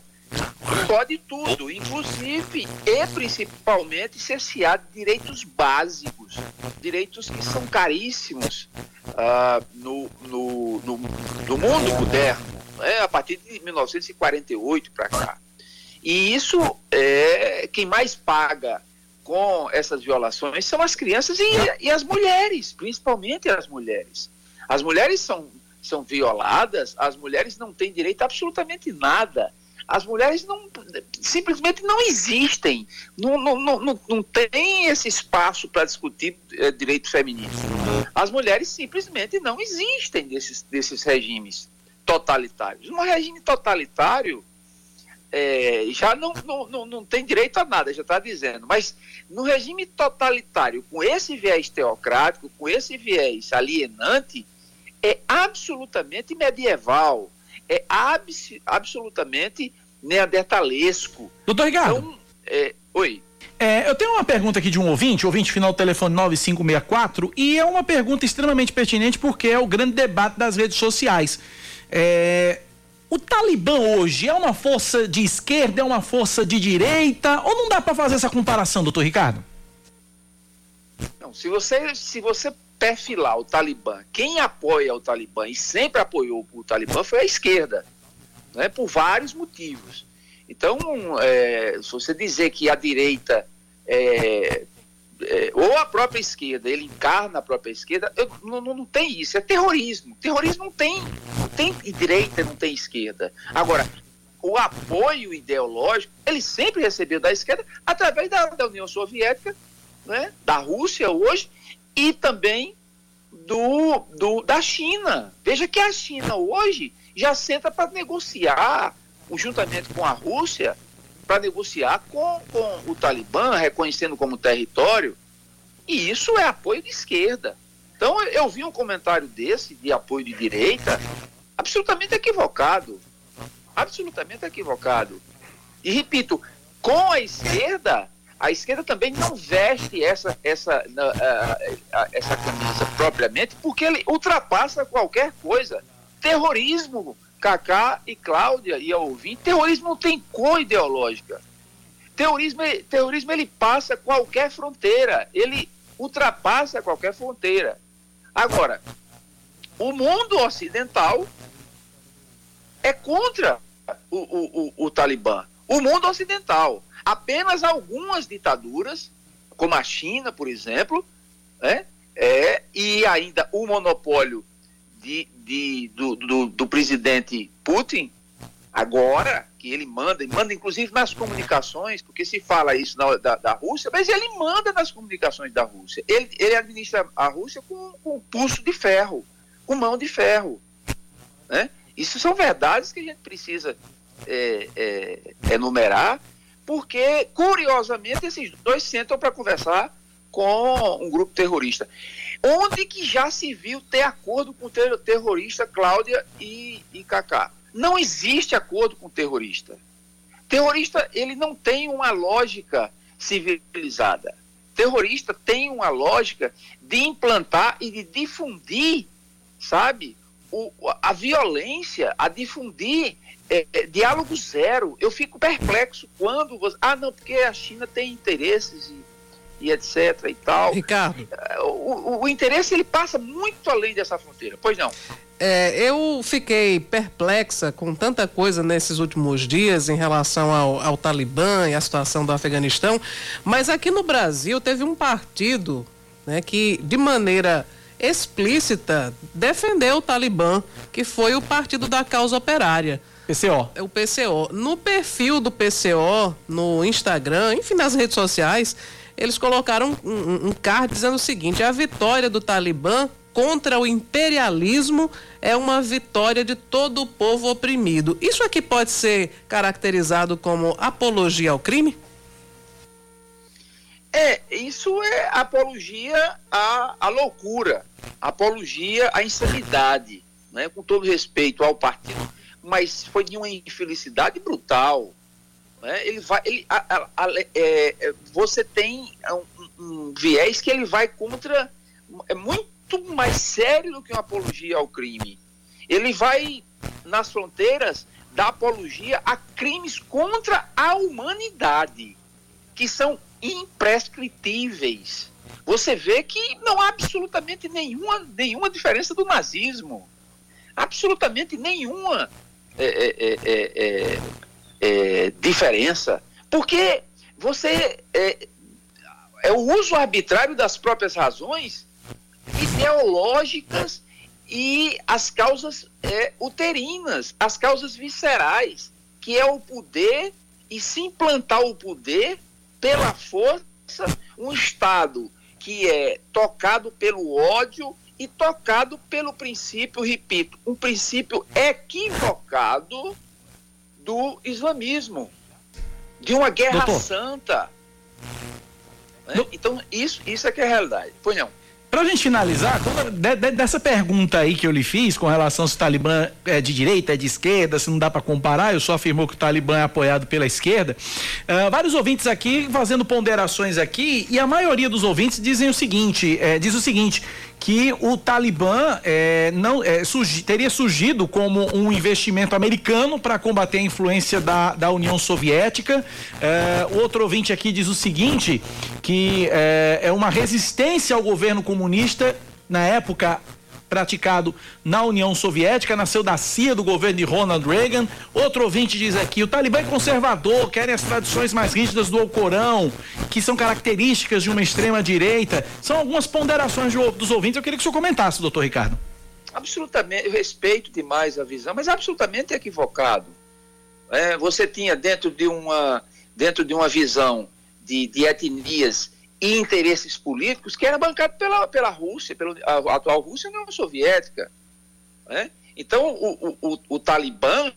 pode tudo, inclusive e principalmente cercear direitos básicos, direitos que são caríssimos ah, no, no, no, no mundo moderno. né, a partir de 1948 para cá. E isso, é, quem mais paga com essas violações são as crianças e, e as mulheres, principalmente as mulheres. As mulheres são, são violadas, as mulheres não têm direito a absolutamente nada. As mulheres não, simplesmente não existem. Não, não, não, não tem esse espaço para discutir é, direito feminino. As mulheres simplesmente não existem desses, desses regimes totalitários. Um regime totalitário é, já não, não, não, não, tem direito a nada, já está dizendo. Mas no regime totalitário, com esse viés teocrático, com esse viés alienante, é absolutamente medieval, é abs, absolutamente neandertalesco. Doutor Ricardo. Então, é, oi. É, eu tenho uma pergunta aqui de um ouvinte, ouvinte final do telefone 9564, e é uma pergunta extremamente pertinente porque é o grande debate das redes sociais. É, o Talibã hoje é uma força de esquerda, é uma força de direita, ou não dá para fazer essa comparação, doutor Ricardo? Não, se você, se você perfilar o Talibã, quem apoia o Talibã e sempre apoiou o Talibã foi a esquerda, né, por vários motivos. Então, é, se você dizer que a direita é, é, ou a própria esquerda, ele encarna a própria esquerda, eu, não, não, tem isso, é terrorismo. Terrorismo não tem, não tem direita, não tem esquerda. Agora, o apoio ideológico, ele sempre recebeu da esquerda através da, da União Soviética, né, da Rússia hoje, e também do, do, da China. Veja que a China hoje já senta para negociar, juntamente com a Rússia, para negociar com, com o Talibã, reconhecendo como território, e isso é apoio de esquerda. Então eu vi um comentário desse, de apoio de direita, absolutamente equivocado. Absolutamente equivocado. E repito, com a esquerda, a esquerda também não veste essa, essa, essa camisa propriamente, porque ele ultrapassa qualquer coisa. Terrorismo, Cacá e Cláudia e a ouvinte, terrorismo não tem cor ideológica. Terrorismo, terrorismo ele passa qualquer fronteira, ele ultrapassa qualquer fronteira. Agora, o mundo ocidental é contra o, o, o, o Talibã. O mundo ocidental apenas algumas ditaduras, como a China, por exemplo, né, é, e ainda o monopólio de, de, do, do, do presidente Putin, agora que ele manda, e manda inclusive nas comunicações, porque se fala isso na, da, da Rússia, mas ele manda nas comunicações da Rússia. Ele, ele administra a Rússia com, com pulso de ferro, com mão de ferro. Né? Isso são verdades que a gente precisa é, é, enumerar porque, curiosamente, esses dois sentam para conversar com um grupo terrorista. Onde que já se viu ter acordo com o terrorista Cláudia e, e Cacá? Não existe acordo com o terrorista. Terrorista, ele não tem uma lógica civilizada. Terrorista tem uma lógica de implantar e de difundir, sabe, o, a violência, a difundir é, é, diálogo zero. Eu fico perplexo quando você. Ah, não, porque a China tem interesses e, e etc. e tal. Ricardo. É, o, o, o, interesse ele passa muito além dessa fronteira. Pois não. É, eu fiquei perplexa com tanta coisa nesses últimos dias em relação ao, ao Talibã e a situação do Afeganistão, mas aqui no Brasil teve um partido né, que, de maneira explícita, defendeu o Talibã, que foi o Partido da Causa Operária. PCO. É o PCO. No perfil do PCO, no Instagram, enfim, nas redes sociais, eles colocaram um, um, um card dizendo o seguinte: a vitória do Talibã contra o imperialismo é uma vitória de todo o povo oprimido. Isso aqui pode ser caracterizado como apologia ao crime? É, isso é apologia à, à loucura, apologia à insanidade, né? com todo respeito ao partido mas foi de uma infelicidade brutal. Né? Ele vai, ele, a, a, a, é, é, você tem um, um, viés que ele vai contra, é muito mais sério do que uma apologia ao crime. Ele vai nas fronteiras da apologia a crimes contra a humanidade, que são imprescritíveis. Você vê que não há absolutamente nenhuma, nenhuma diferença do nazismo. Absolutamente nenhuma. é, é, é, diferença, porque você é, é o uso arbitrário das próprias razões ideológicas e as causas é, uterinas, as causas viscerais, que é o poder e se implantar o poder pela força, um Estado que é tocado pelo ódio e tocado pelo princípio, repito, um princípio equivocado do islamismo, de uma guerra Doutor. santa. Né? Então, isso, isso é que é a realidade. Pois não. Pra gente finalizar, de, de, dessa pergunta aí que eu lhe fiz com relação se o Talibã é de direita, é de esquerda, se não dá para comparar, eu só afirmou que o Talibã é apoiado pela esquerda. Uh, vários ouvintes aqui fazendo ponderações aqui e a maioria dos ouvintes dizem o seguinte, é, diz o seguinte, que o Talibã é, não é, surgi, teria surgido como um investimento americano para combater a influência da, da União Soviética. É, outro ouvinte aqui diz o seguinte, que é, é uma resistência ao governo comunista na época praticado na União Soviética, nasceu da CIA do governo de Ronald Reagan. Outro ouvinte diz aqui: o Talibã é conservador, querem as tradições mais rígidas do Alcorão, que são características de uma extrema-direita. São algumas ponderações de, dos ouvintes. Eu queria que o senhor comentasse, doutor Ricardo. Absolutamente, eu respeito demais a visão, mas absolutamente equivocado. É, você tinha dentro de uma, dentro de uma visão de, de etnias e interesses políticos que era bancado pela, pela Rússia, pela a, atual Rússia a União Soviética. Né? Então, o, o, o, Talibã,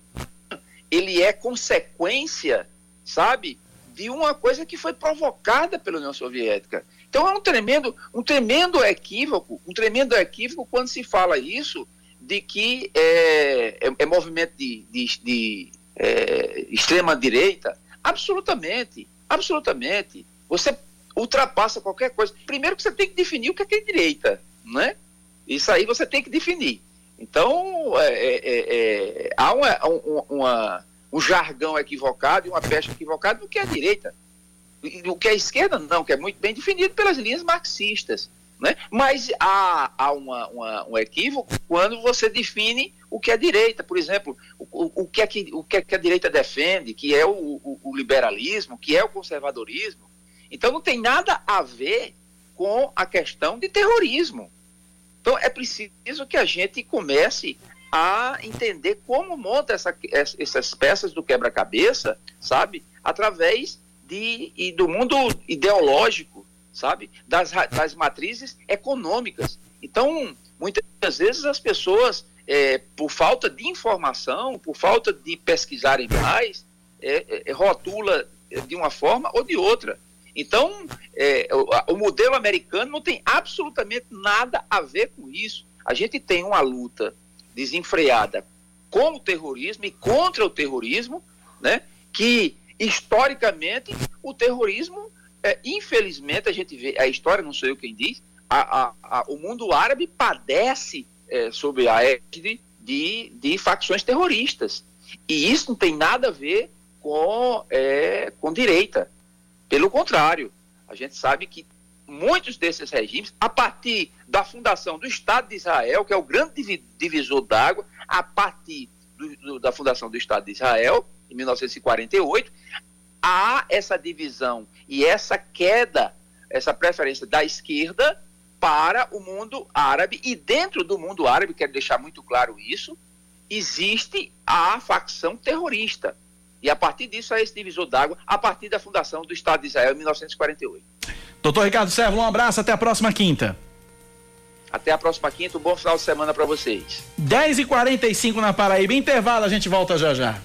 ele é consequência, sabe, de uma coisa que foi provocada pela União Soviética. Então, é um tremendo, um tremendo equívoco, um tremendo equívoco quando se fala isso de que é, é, é movimento de, de, de é, extrema-direita. Absolutamente, absolutamente. Você ultrapassa qualquer coisa. Primeiro que você tem que definir o que é, que é direita, né? Isso aí você tem que definir. Então, é, é, é, é há uma, uma, uma, um jargão equivocado e uma pecha equivocada do que é direita. E o que é esquerda, não, que é muito bem definido pelas linhas marxistas. Né? Mas há, há uma, uma, um equívoco quando você define o que é direita. Por exemplo, o, o, que, é que, o que é que a direita defende, que é o, o, o liberalismo, que é o conservadorismo. Então não tem nada a ver com a questão de terrorismo. Então é preciso que a gente comece a entender como monta essa, essas peças do quebra-cabeça, sabe? Através de, e do mundo ideológico, sabe? Das, das matrizes econômicas. Então, muitas vezes as pessoas, é, por falta de informação, por falta de pesquisarem mais, é, é, rotula de uma forma ou de outra. Então, é, o, o, modelo americano não tem absolutamente nada a ver com isso. A gente tem uma luta desenfreada com o terrorismo e contra o terrorismo, né? que historicamente o terrorismo, é, infelizmente, a gente vê, a história não sou eu quem diz, a, a, a, o mundo árabe padece é, sob a égide de, de facções terroristas. E isso não tem nada a ver com, é, com direita. Pelo contrário, a gente sabe que muitos desses regimes, a partir da fundação do Estado de Israel, que é o grande divisor d'água, a partir do, do, da fundação do Estado de Israel, em 1948, há essa divisão e essa queda, essa preferência da esquerda para o mundo árabe. E dentro do mundo árabe, quero deixar muito claro isso, existe a facção terrorista. E a partir disso é esse divisor d'água, a partir da fundação do Estado de Israel em 1948. Doutor Ricardo Servo, um abraço, até a próxima quinta. Até a próxima quinta, um bom final de semana para vocês. 10h45 na Paraíba, intervalo, a gente volta já já.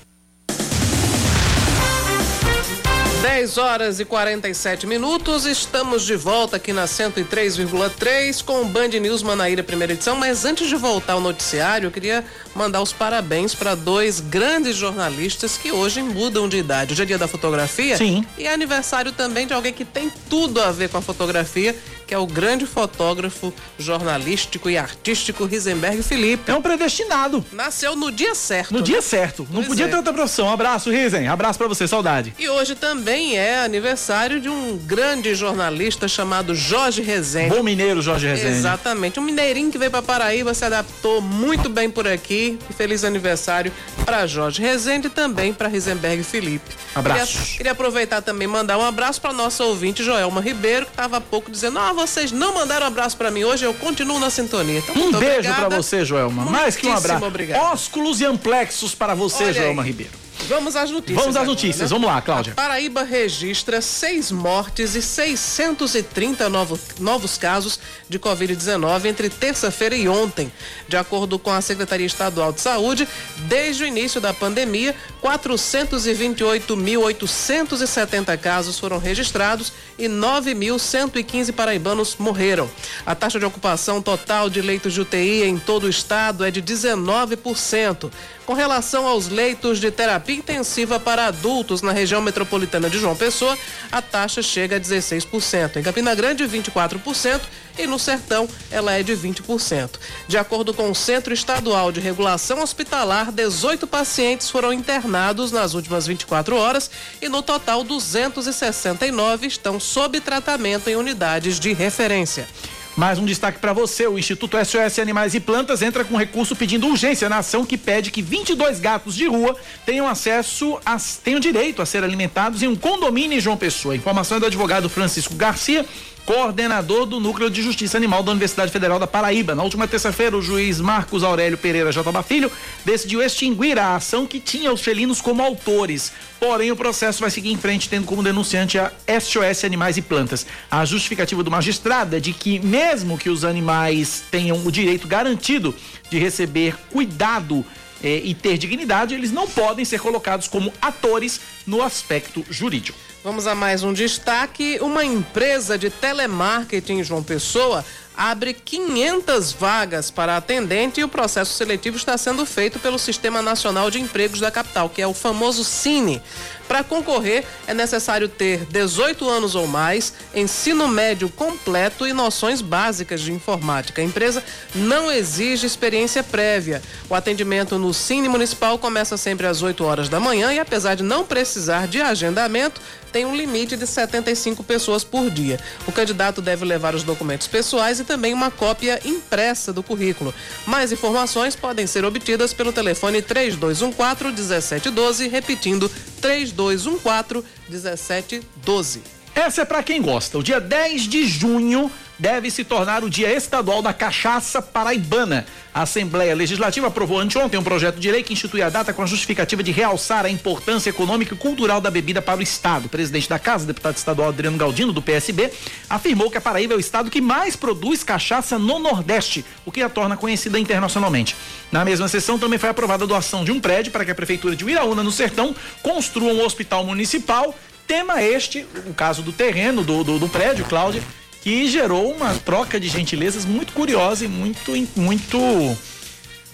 10 horas e 47 minutos, estamos de volta aqui na 103,3 com o Band News Manaíra, primeira edição. Mas antes de voltar ao noticiário, eu queria mandar os parabéns para dois grandes jornalistas que hoje mudam de idade. Hoje é dia da fotografia Sim. e é aniversário também de alguém que tem tudo a ver com a fotografia que é o grande fotógrafo jornalístico e artístico Risenberg Felipe. É um predestinado. Nasceu no dia certo. No dia certo. Não podia é. ter outra profissão. Um abraço, Risen. Abraço para você, saudade. E hoje também é aniversário de um grande jornalista chamado Jorge Rezende. Bom mineiro, Jorge Rezende. Exatamente. Um mineirinho que veio para Paraíba, se adaptou muito bem por aqui. E feliz aniversário para Jorge Rezende e também para Risenberg Felipe. Abraço. Queria, queria aproveitar também e mandar um abraço para nossa ouvinte Joelma Ribeiro, que estava há pouco dizendo: Ah, vocês não mandaram um abraço para mim hoje, eu continuo na sintonia. Então, Um beijo para você, Joelma. Mais que um abraço. obrigado. Ósculos e amplexos para você, Olha Joelma aí. Ribeiro. Vamos às notícias. Vamos às agora, notícias. né? Vamos lá, Cláudia. A Paraíba registra seis mortes e 630 novo, novos casos de Covid-19 entre terça-feira e ontem. De acordo com a Secretaria Estadual de Saúde, desde o início da pandemia, 428.870 casos foram registrados e 9.115 paraibanos morreram. A taxa de ocupação total de leitos de UTI em todo o estado é de 19%. Com relação aos leitos de terapia intensiva para adultos na região metropolitana de João Pessoa, a taxa chega a 16%. Em Campina Grande, 24% e no Sertão ela é de 20%. De acordo com o Centro Estadual de Regulação Hospitalar, 18 pacientes foram internados nas últimas 24 horas e no total 269 estão sob tratamento em unidades de referência. Mais um destaque para você: o Instituto SOS Animais e Plantas entra com recurso pedindo urgência na ação que pede que 22 gatos de rua tenham acesso, a, tenham direito a ser alimentados em um condomínio em João Pessoa. Informação é do advogado Francisco Garcia. Coordenador do Núcleo de Justiça Animal da Universidade Federal da Paraíba. Na última terça-feira, o juiz Marcos Aurélio Pereira Jatobá Filho decidiu extinguir a ação que tinha os felinos como autores. Porém, o processo vai seguir em frente, tendo como denunciante a SOS Animais e Plantas. A justificativa do magistrado é de que, mesmo que os animais tenham o direito garantido de receber cuidado eh, e ter dignidade, eles não podem ser colocados como atores no aspecto jurídico. Vamos a mais um destaque. Uma empresa de telemarketing em João Pessoa abre 500 vagas para atendente e o processo seletivo está sendo feito pelo Sistema Nacional de Empregos da capital, que é o famoso Cine. Para concorrer, é necessário ter 18 anos ou mais, ensino médio completo e noções básicas de informática. A empresa não exige experiência prévia. O atendimento no Cine Municipal começa sempre às 8 horas da manhã e, apesar de não precisar de agendamento, tem um limite de 75 pessoas por dia. O candidato deve levar os documentos pessoais e também uma cópia impressa do currículo. Mais informações podem ser obtidas pelo telefone 3214 1712, repetindo 3214 1712. Essa é para quem gosta. O dia 10 de junho deve se tornar o Dia Estadual da Cachaça Paraibana. A Assembleia Legislativa aprovou anteontem um projeto de lei que institui a data com a justificativa de realçar a importância econômica e cultural da bebida para o Estado. O presidente da Casa, deputado estadual Adriano Galdino, do PSB, afirmou que a Paraíba é o estado que mais produz cachaça no Nordeste, o que a torna conhecida internacionalmente. Na mesma sessão também foi aprovada a doação de um prédio para que a Prefeitura de Uiraúna, no Sertão, construa um hospital municipal. Tema este, o caso do terreno, do, do, do prédio, Cláudia, que gerou uma troca de gentilezas muito curiosa e muito, muito,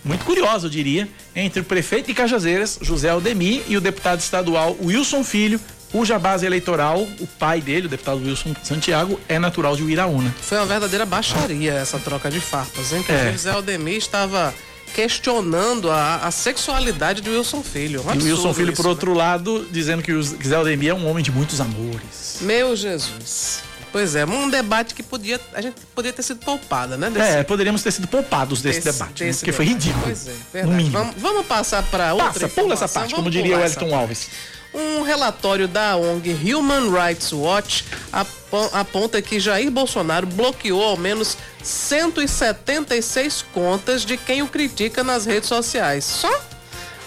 muito curiosa, eu diria, entre o prefeito de Cajazeiras, José Aldemir, e o deputado estadual Wilson Filho, cuja base eleitoral, o pai dele, o deputado Wilson Santiago, é natural de Uiraúna. Foi uma verdadeira baixaria essa troca de farpas, hein? Inclusive, É. Zé Aldemir estava questionando a, a sexualidade de Wilson Filho. Um e Wilson Filho, isso, por outro lado, dizendo que o José Aldemir é um homem de muitos amores. Meu Jesus. Pois é, um debate que podia, a gente poderia ter sido poupada, né? desse- É, poderíamos ter sido poupados desse, desse- debate, né? desse porque foi debate. ridículo. Pois é, verdade. Vamos, vamos passar para outra Passa, pula essa parte, Vamos como diria o essa Alves. Um relatório da ONG Human Rights Watch apo- aponta que Jair Bolsonaro bloqueou ao menos 176 contas de quem o critica nas redes sociais. Só?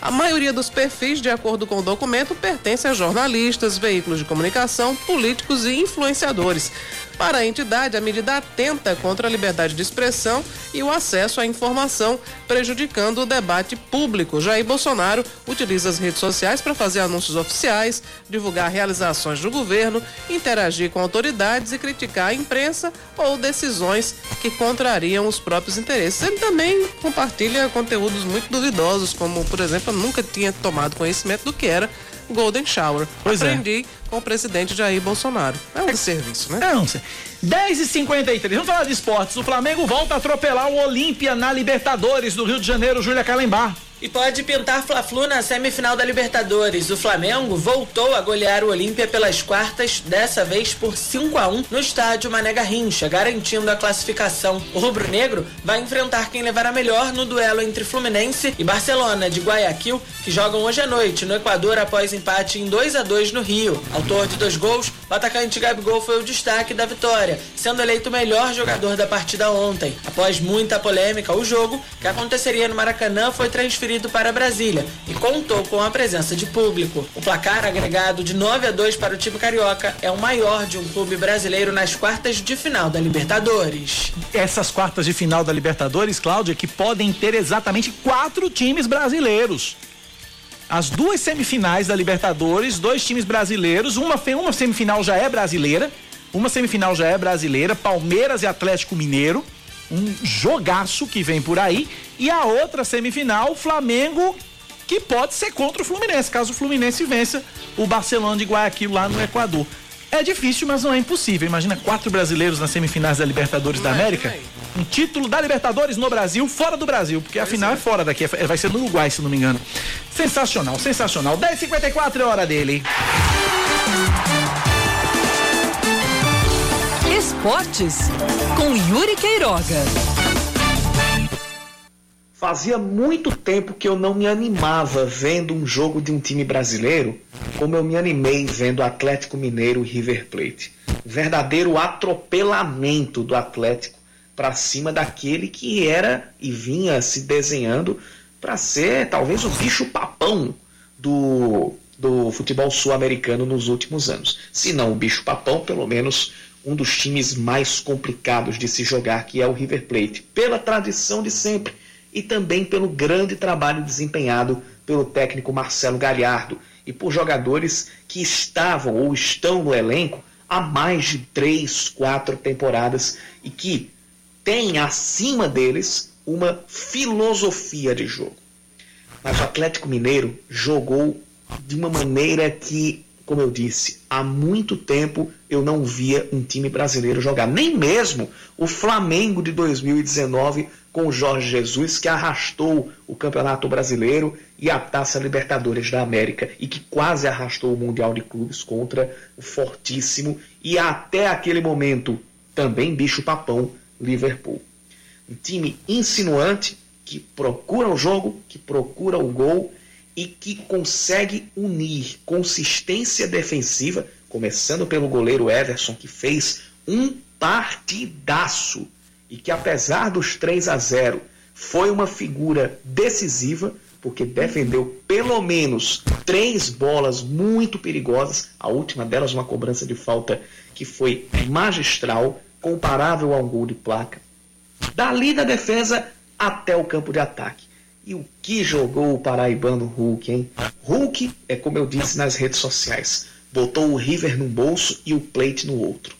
A maioria dos perfis, de acordo com o documento, pertence a jornalistas, veículos de comunicação, políticos e influenciadores. Para a entidade, a medida atenta contra a liberdade de expressão e o acesso à informação, prejudicando o debate público. Jair Bolsonaro utiliza as redes sociais para fazer anúncios oficiais, divulgar realizações do governo, interagir com autoridades e criticar a imprensa ou decisões que contrariam os próprios interesses. Ele também compartilha conteúdos muito duvidosos, como, por exemplo, eu nunca tinha tomado conhecimento do que era Golden Shower. Pois é. Aprendi com o presidente Jair Bolsonaro. É um serviço, né? É, não sei. 10 e 53 Vamos falar de esportes. O Flamengo volta a atropelar o Olímpia na Libertadores do Rio de Janeiro, Júlia Calembar. E pode pintar Fla-Flu na semifinal da Libertadores. O Flamengo voltou a golear o Olímpia pelas quartas, dessa vez por 5 a 1 no estádio Mané Garrincha, garantindo a classificação. O rubro-negro vai enfrentar quem levará melhor no duelo entre Fluminense e Barcelona de Guayaquil, que jogam hoje à noite no Equador após empate em 2 a 2 no Rio. Autor de dois gols, o atacante Gabigol foi o destaque da vitória, sendo eleito o melhor jogador da partida ontem. Após muita polêmica, o jogo, que aconteceria no Maracanã, foi transferido transferido para Brasília e contou com a presença de público. O placar agregado de 9 a 2 para o time carioca é o maior de um clube brasileiro nas quartas de final da Libertadores. Essas quartas de final da Libertadores, Cláudia, que podem ter exatamente quatro times brasileiros as duas semifinais da Libertadores, dois times brasileiros, uma, uma semifinal já é brasileira, uma semifinal já é brasileira, Palmeiras e Atlético Mineiro, um jogaço que vem por aí. E a outra semifinal, Flamengo, que pode ser contra o Fluminense, caso o Fluminense vença o Barcelona de Guayaquil lá no Equador. É difícil, mas não é impossível. Imagina quatro brasileiros nas semifinais da Libertadores da América. Um título da Libertadores no Brasil, fora do Brasil, porque a final é fora daqui, é, vai ser no Uruguai, se não me engano. Sensacional, sensacional. 10h54 é hora dele. Esportes com Yuri Queiroga. Fazia muito tempo que eu não me animava vendo um jogo de um time brasileiro como eu me animei vendo Atlético Mineiro e River Plate. Verdadeiro atropelamento do Atlético para cima daquele que era e vinha se desenhando para ser talvez o bicho papão do, do futebol sul-americano nos últimos anos. Se não o bicho papão, pelo menos um dos times mais complicados de se jogar, que é o River Plate, pela tradição de sempre e também pelo grande trabalho desempenhado pelo técnico Marcelo Galhardo e por jogadores que estavam ou estão no elenco há mais de três, quatro temporadas e que têm acima deles uma filosofia de jogo. Mas o Atlético Mineiro jogou de uma maneira que como eu disse, há muito tempo eu não via um time brasileiro jogar. Nem mesmo o Flamengo de 2019 com o Jorge Jesus, que arrastou o Campeonato Brasileiro e a Taça Libertadores da América e que quase arrastou o Mundial de Clubes contra o fortíssimo e até aquele momento também bicho-papão Liverpool. Um time insinuante que procura o jogo, que procura o gol e que consegue unir consistência defensiva, começando pelo goleiro Everson, que fez um partidaço e que, apesar dos 3 a 0, foi uma figura decisiva, porque defendeu pelo menos três bolas muito perigosas, a última delas uma cobrança de falta que foi magistral, comparável a um gol de placa. Dali da defesa até o campo de ataque. E o que jogou o paraibano Hulk, hein? Hulk é como eu disse nas redes sociais, botou o River num bolso e o Plate no outro.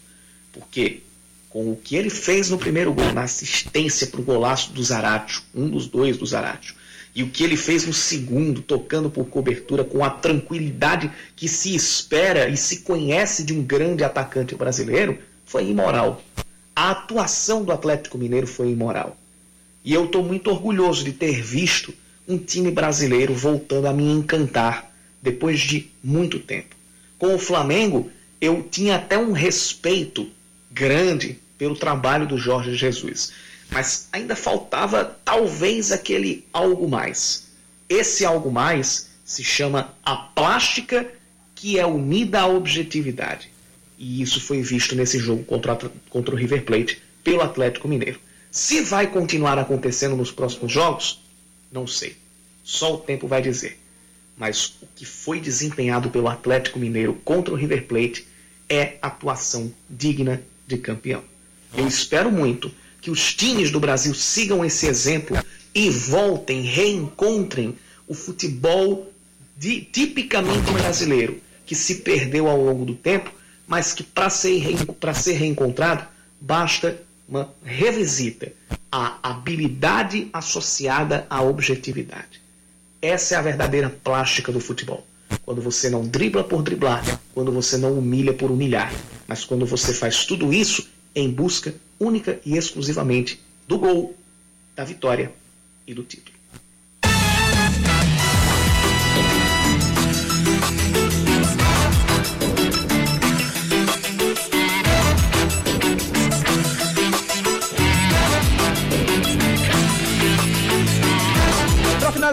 Porque com o que ele fez no primeiro gol, na assistência para o golaço do Zaratio, um dos dois do Zaratio, e o que ele fez no segundo, tocando por cobertura com a tranquilidade que se espera e se conhece de um grande atacante brasileiro, foi imoral. A atuação do Atlético Mineiro foi imoral. E eu estou muito orgulhoso de ter visto um time brasileiro voltando a me encantar depois de muito tempo. Com o Flamengo, eu tinha até um respeito grande pelo trabalho do Jorge Jesus, mas ainda faltava talvez aquele algo mais. Esse algo mais se chama a plástica que é unida à objetividade. E isso foi visto nesse jogo contra, contra o River Plate pelo Atlético Mineiro. Se vai continuar acontecendo nos próximos jogos, não sei. Só o tempo vai dizer. Mas o que foi desempenhado pelo Atlético Mineiro contra o River Plate é atuação digna de campeão. Eu espero muito que os times do Brasil sigam esse exemplo e voltem, reencontrem o futebol de, tipicamente brasileiro, que se perdeu ao longo do tempo, mas que para ser, ser reencontrado basta uma revisita à habilidade associada à objetividade. Essa é a verdadeira plástica do futebol. Quando você não dribla por driblar, quando você não humilha por humilhar, mas quando você faz tudo isso em busca única e exclusivamente do gol, da vitória e do título.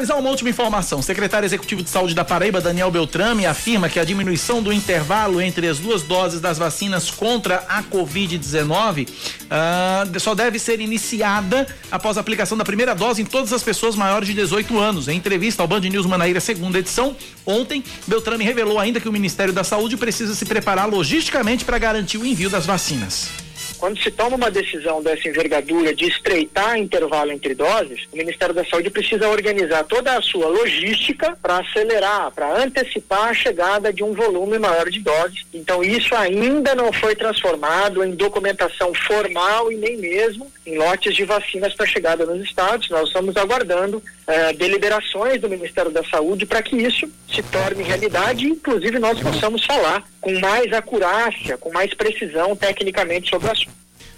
Finalizar, uma última informação. O secretário executivo de saúde da Paraíba, Daniel Beltrame, afirma que a diminuição do intervalo entre as duas doses das vacinas contra a Covid-19 uh, só deve ser iniciada após a aplicação da primeira dose em todas as pessoas maiores de 18 anos. Em entrevista ao Band News Manaíra, segunda edição, ontem, Beltrame revelou ainda que o Ministério da Saúde precisa se preparar logisticamente para garantir o envio das vacinas. Quando se toma uma decisão dessa envergadura de estreitar intervalo entre doses, o Ministério da Saúde precisa organizar toda a sua logística para acelerar, para antecipar a chegada de um volume maior de doses. Então, isso ainda não foi transformado em documentação formal e nem mesmo em lotes de vacinas para chegada nos estados. Nós estamos aguardando eh, deliberações do Ministério da Saúde para que isso se torne realidade e, inclusive, nós possamos falar com mais acurácia, com mais precisão tecnicamente sobre assunto.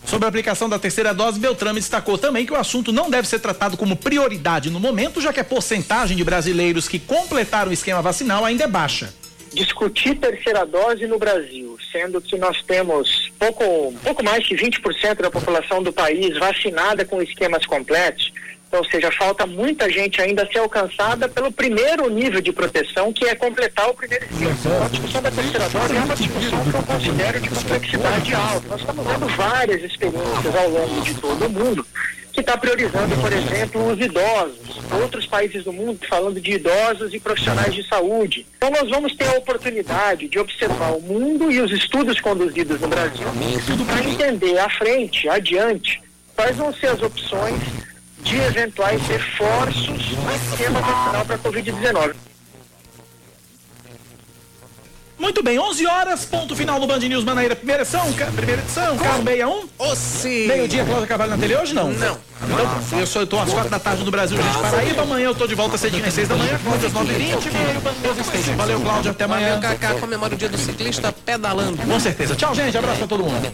Sobre a aplicação da terceira dose, Beltrame destacou também que o assunto não deve ser tratado como prioridade no momento, já que a porcentagem de brasileiros que completaram o esquema vacinal ainda é baixa. Discutir terceira dose no Brasil, sendo que nós temos pouco, pouco mais de 20% da população do país vacinada com esquemas completos, ou seja, falta muita gente ainda a ser alcançada pelo primeiro nível de proteção, que é completar o primeiro esquema. A discussão da terceira dose é uma discussão que eu considero de complexidade alta. Nós estamos vendo várias experiências ao longo de todo o mundo que está priorizando, por exemplo, os idosos. Outros países do mundo falando de idosos e profissionais de saúde. Então nós vamos ter a oportunidade de observar o mundo e os estudos conduzidos no Brasil para entender à frente, adiante, quais vão ser as opções de eventuais reforços no esquema vacinal para a Covid-19. Muito bem, 11 horas, ponto final no Band News Manaíra, primeira edição, primeira edição, carro 61. Oh, sim. Meio-dia, Cláudia Cavalho na tele hoje, não? Não. Então, eu sou, eu tô às quatro da tarde no Brasil, gente, Paraíba, amanhã eu tô de volta cedinho às seis da manhã, Cláudia às nove e vinte, meio Band News Station. Valeu, Cláudia, até amanhã. Valeu, Cacá, comemora o dia do ciclista pedalando. Com certeza. Tchau, gente, abraço pra todo mundo.